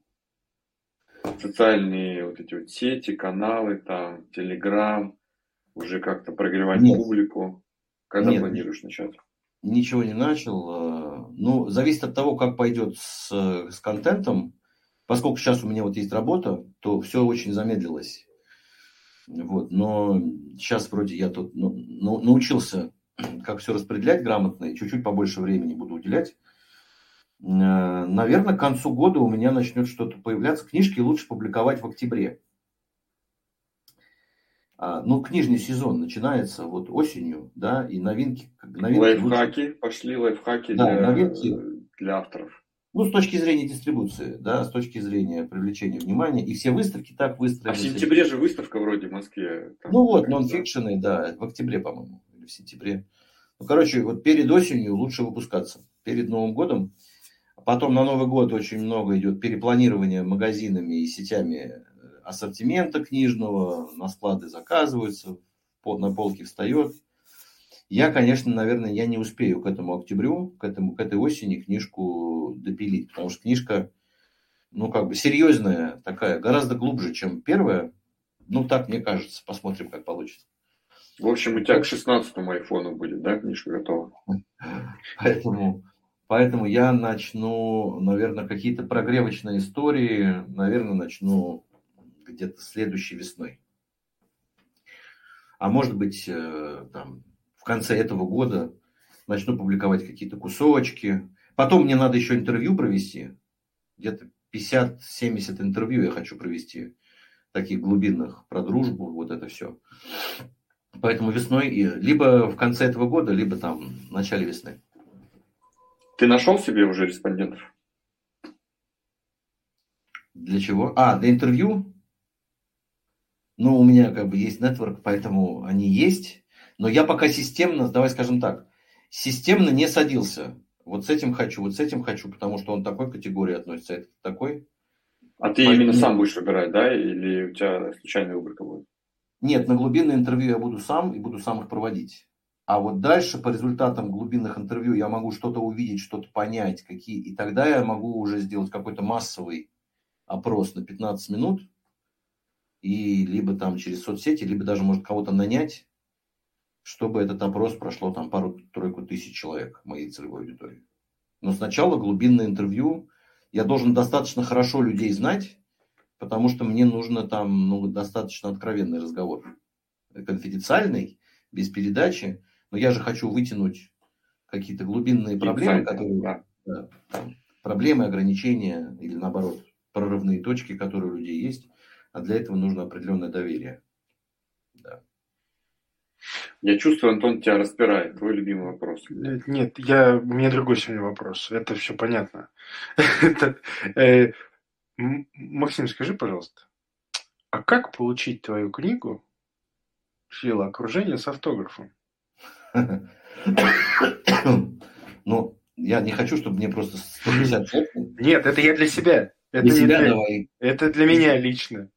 Социальные вот эти вот сети, каналы, там, Телеграм, уже как-то прогревать Нет. публику. Когда Нет. планируешь начать? ничего не начал. Э, ну, зависит от того, как пойдет с, с контентом. Поскольку сейчас у меня вот есть работа, то все очень замедлилось. Вот, но сейчас вроде я тут ну, ну, научился, как все распределять грамотно, и чуть-чуть побольше времени буду уделять. Э, наверное, к концу года у меня начнет что-то появляться. Книжки лучше публиковать в октябре. А, ну, книжный сезон начинается вот осенью, да, и новинки. новинки лайфхаки, лучше... пошли лайфхаки да, для, новинки, для авторов. Ну, с точки зрения дистрибуции, да, с точки зрения привлечения внимания. И все выставки так выстроены. А в сентябре же выставка вроде в Москве. Там, ну вот, нонфикшены, да, в октябре, по-моему, в сентябре. Ну, короче, вот перед осенью лучше выпускаться, перед Новым годом. Потом на Новый год очень много идет перепланирования магазинами и сетями ассортимента книжного, на склады заказываются, на полке встает. Я, конечно, наверное, я не успею к этому октябрю, к, этому, к этой осени книжку допилить, потому что книжка, ну, как бы серьезная такая, гораздо глубже, чем первая. Ну, так мне кажется. Посмотрим, как получится. В общем, у тебя к 16-му айфону будет, да, книжка готова? Поэтому, поэтому я начну, наверное, какие-то прогревочные истории, наверное, начну где-то следующей весной. А может быть, э, там, в конце этого года начну публиковать какие-то кусочки. Потом мне надо еще интервью провести. Где-то 50-70 интервью я хочу провести. Таких глубинных про дружбу, вот это все. Поэтому весной, либо в конце этого года, либо там в начале весны. Ты нашел себе уже респондентов? Для чего? А, для интервью? Ну, у меня как бы есть нетворк, поэтому они есть. Но я пока системно, давай скажем так, системно не садился. Вот с этим хочу, вот с этим хочу, потому что он такой категории относится, а этот такой. А ты поэтому... именно сам будешь выбирать, да? Или у тебя случайная выборка будет? Нет, на глубинное интервью я буду сам и буду сам их проводить. А вот дальше по результатам глубинных интервью я могу что-то увидеть, что-то понять, какие. И тогда я могу уже сделать какой-то массовый опрос на 15 минут, и либо там через соцсети, либо даже может кого-то нанять, чтобы этот опрос прошло там пару-тройку тысяч человек моей целевой аудитории. Но сначала глубинное интервью. Я должен достаточно хорошо людей знать, потому что мне нужно там ну, достаточно откровенный разговор. Конфиденциальный, без передачи, но я же хочу вытянуть какие-то глубинные проблемы, которые... Да. Да, там, проблемы, ограничения или наоборот прорывные точки, которые у людей есть, а для этого нужно определенное доверие. Да. Я чувствую, Антон тебя распирает. Твой любимый вопрос. Нет, я, у меня другой сегодня вопрос. Это все понятно. Максим, скажи, пожалуйста, а как получить твою книгу «Сила окружения» с автографом? Ну, я не хочу, чтобы мне просто 150 Нет, это я для себя. Это для себя для... давай. Это для меня лично.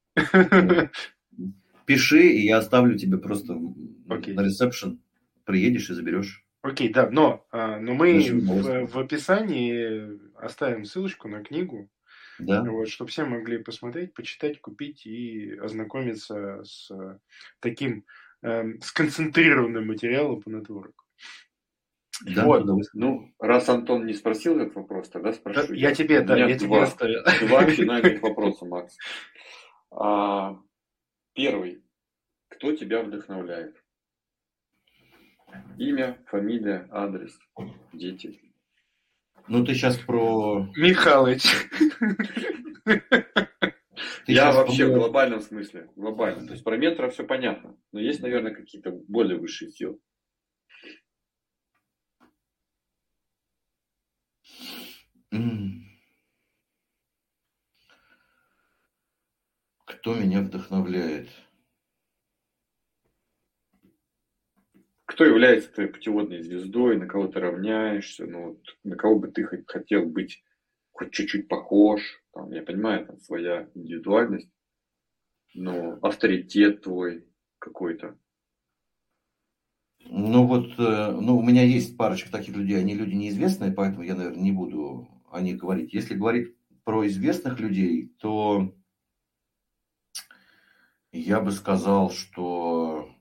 Пиши, и я оставлю тебе просто okay. на ресепшн. Приедешь и заберешь. Окей, okay, да, но, а, но мы в, в описании оставим ссылочку на книгу, да. вот, чтобы все могли посмотреть, почитать, купить и ознакомиться с таким э, сконцентрированным материалом по нетворку. Да, вот. Ну, раз Антон не спросил этот вопрос, тогда спрошу. Я, я тебе, да, я тебе оставил. Два финальных вопроса, Макс. А, первый. Кто тебя вдохновляет? Имя, фамилия, адрес, дети. Ну, ты сейчас про... Михалыч. Я вообще в глобальном смысле, глобально. То есть про метро все понятно. Но есть, наверное, какие-то более высшие силы. Кто меня вдохновляет? Кто является твоей путеводной звездой, на кого ты равняешься, ну, вот, на кого бы ты хотел быть хоть чуть-чуть похож, там, я понимаю, там своя индивидуальность, но авторитет твой какой-то. Ну вот, э, ну у меня есть парочка таких людей, они люди неизвестные, поэтому я, наверное, не буду о них говорить. Если говорить про известных людей, то я бы сказал, что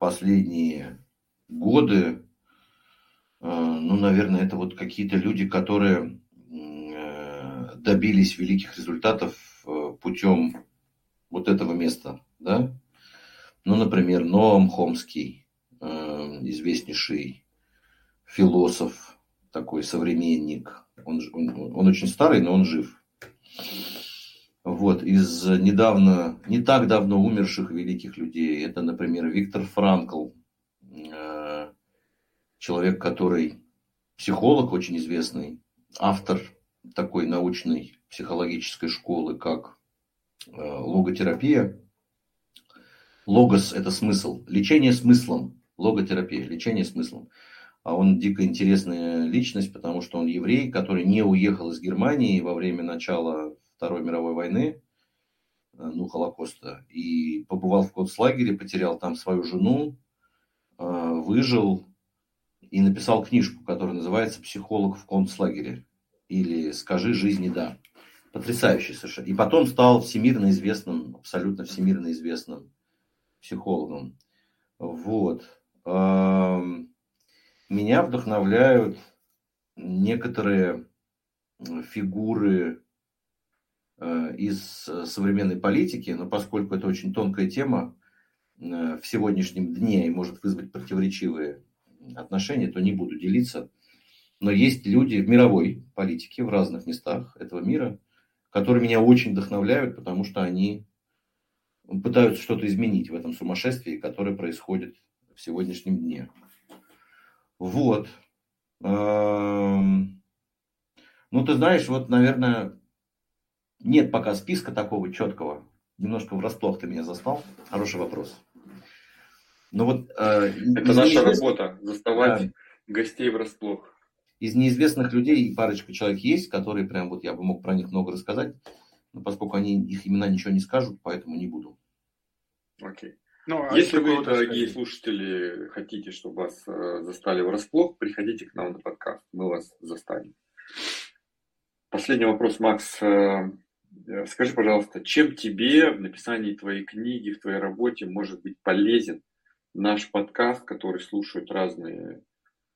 последние годы, э, ну, наверное, это вот какие-то люди, которые э, добились великих результатов э, путем вот этого места, да? Ну, например, Ноам Хомский, известнейший философ, такой современник. Он, он, он очень старый, но он жив. Вот, из недавно, не так давно умерших великих людей. Это, например, Виктор Франкл, э, человек, который психолог очень известный, автор такой научной психологической школы, как э, логотерапия. Логос – это смысл, лечение смыслом, логотерапия, лечение смыслом. А он дико интересная личность, потому что он еврей, который не уехал из Германии во время начала Второй мировой войны, э, ну, Холокоста, и побывал в концлагере, потерял там свою жену, э, выжил и написал книжку, которая называется «Психолог в концлагере» или «Скажи жизни да». Потрясающий совершенно. И потом стал всемирно известным, абсолютно всемирно известным психологом. Вот. Эм, меня вдохновляют некоторые фигуры э, из современной политики, но поскольку это очень тонкая тема э, в сегодняшнем дне и может вызвать противоречивые отношения, то не буду делиться. Но есть люди в мировой политике, в разных местах этого мира, которые меня очень вдохновляют, потому что они пытаются что-то изменить в этом сумасшествии, которое происходит в сегодняшнем дне. Вот. Эм, ну, ты знаешь, вот, наверное, нет пока списка такого четкого. Немножко врасплох ты меня застал. Хороший вопрос. Ну вот, э, Это наша работа, заставать да. гостей врасплох. Из неизвестных людей парочка человек есть, которые прям вот я бы мог про них много рассказать, но поскольку они их имена ничего не скажут, поэтому не буду. Окей. Ну, а если вы, дорогие сказать? слушатели, хотите, чтобы вас э, застали врасплох, приходите к нам на подкаст, мы вас застанем. Последний вопрос, Макс. Э, скажи, пожалуйста, чем тебе в написании твоей книги, в твоей работе может быть полезен наш подкаст, который слушают разные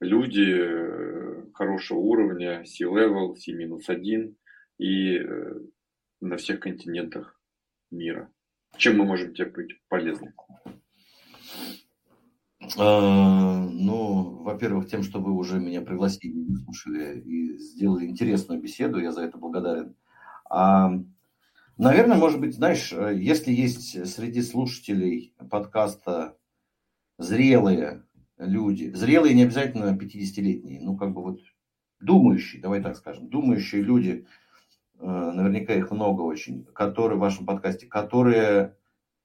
люди хорошего уровня, C-level, C-1, и э, на всех континентах мира. Чем мы можем тебе быть полезны? А, ну, во-первых, тем, что вы уже меня пригласили, выслушали и сделали интересную беседу, я за это благодарен. А, наверное, может быть, знаешь, если есть среди слушателей подкаста зрелые люди, зрелые не обязательно 50-летние, ну, как бы вот думающие, давай так скажем, думающие люди, э, наверняка их много очень, которые в вашем подкасте, которые,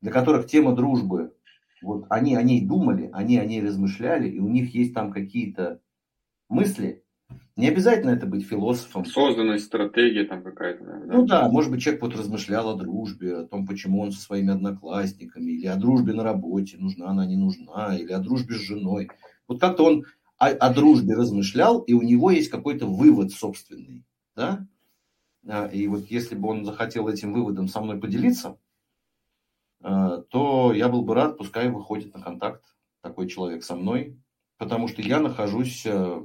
для которых тема дружбы вот они о ней думали, они о ней размышляли, и у них есть там какие-то мысли. Не обязательно это быть философом. Созданность, стратегия там какая-то. Да? Ну да, может быть, человек вот размышлял о дружбе, о том, почему он со своими одноклассниками, или о дружбе на работе, нужна она, не нужна, или о дружбе с женой. Вот как-то он о, о дружбе размышлял, и у него есть какой-то вывод собственный. Да? А, и вот если бы он захотел этим выводом со мной поделиться, Э, то я был бы рад, пускай выходит на контакт такой человек со мной, потому что я нахожусь э,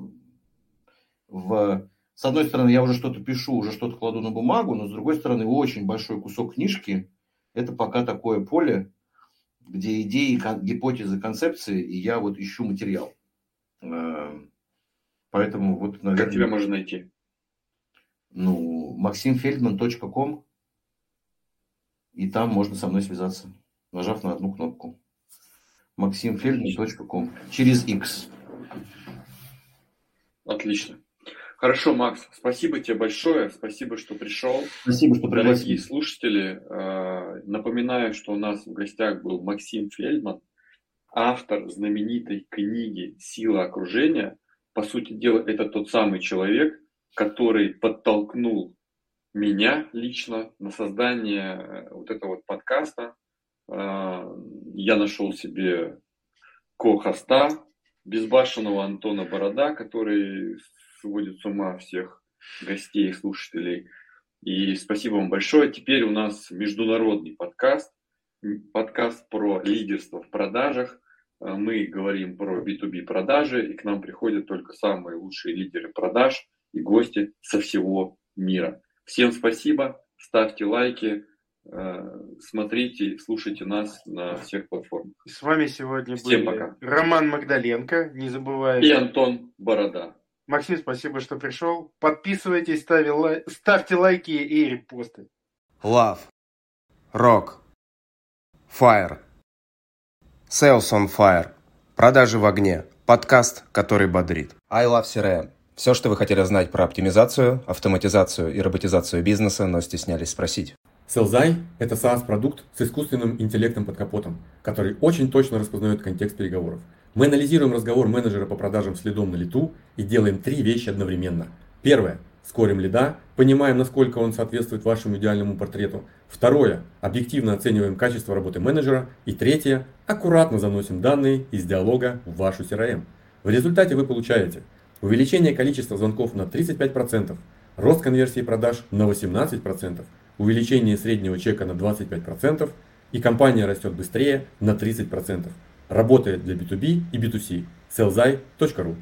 в... С одной стороны, я уже что-то пишу, уже что-то кладу на бумагу, но с другой стороны, очень большой кусок книжки – это пока такое поле, где идеи, гипотезы, концепции, и я вот ищу материал. Э, поэтому вот, наверное... Как тебя можно найти? Ну, максимфельдман.ком и там можно со мной связаться, нажав на одну кнопку. maximfельдман.ком через X. Отлично. Хорошо, Макс, спасибо тебе большое, спасибо, что пришел. Спасибо, что пригласил. Дорогие слушатели, э, напоминаю, что у нас в гостях был Максим Фельдман, автор знаменитой книги «Сила окружения». По сути дела, это тот самый человек, который подтолкнул меня лично на создание э, вот этого вот подкаста. А, я нашел себе ко-хоста, безбашенного Антона Борода, который сводит с ума всех гостей и слушателей. И спасибо вам большое. Теперь у нас международный подкаст, подкаст про лидерство в продажах. А, мы говорим про B2B продажи, и к нам приходят только самые лучшие лидеры продаж и гости со всего мира. Всем спасибо, ставьте лайки, э, смотрите, слушайте нас на всех платформах. С вами сегодня Всем были пока. Роман Магдаленко, не забывайте. И Антон Борода. Максим, спасибо, что пришел. Подписывайтесь, ставьте, лай... ставьте лайки и репосты. Love. Rock. Fire. Sales on Fire. Продажи в огне. Подкаст, который бодрит. I Love CRM. Все, что вы хотели знать про оптимизацию, автоматизацию и роботизацию бизнеса, но стеснялись спросить. Селзай – это SaaS-продукт с искусственным интеллектом под капотом, который очень точно распознает контекст переговоров. Мы анализируем разговор менеджера по продажам следом на лету и делаем три вещи одновременно. Первое – скорим лида, понимаем, насколько он соответствует вашему идеальному портрету. Второе – объективно оцениваем качество работы менеджера. И третье – аккуратно заносим данные из диалога в вашу CRM. В результате вы получаете – увеличение количества звонков на 35%, рост конверсии продаж на 18%, увеличение среднего чека на 25% и компания растет быстрее на 30%. Работает для B2B и B2C. sellzai.ru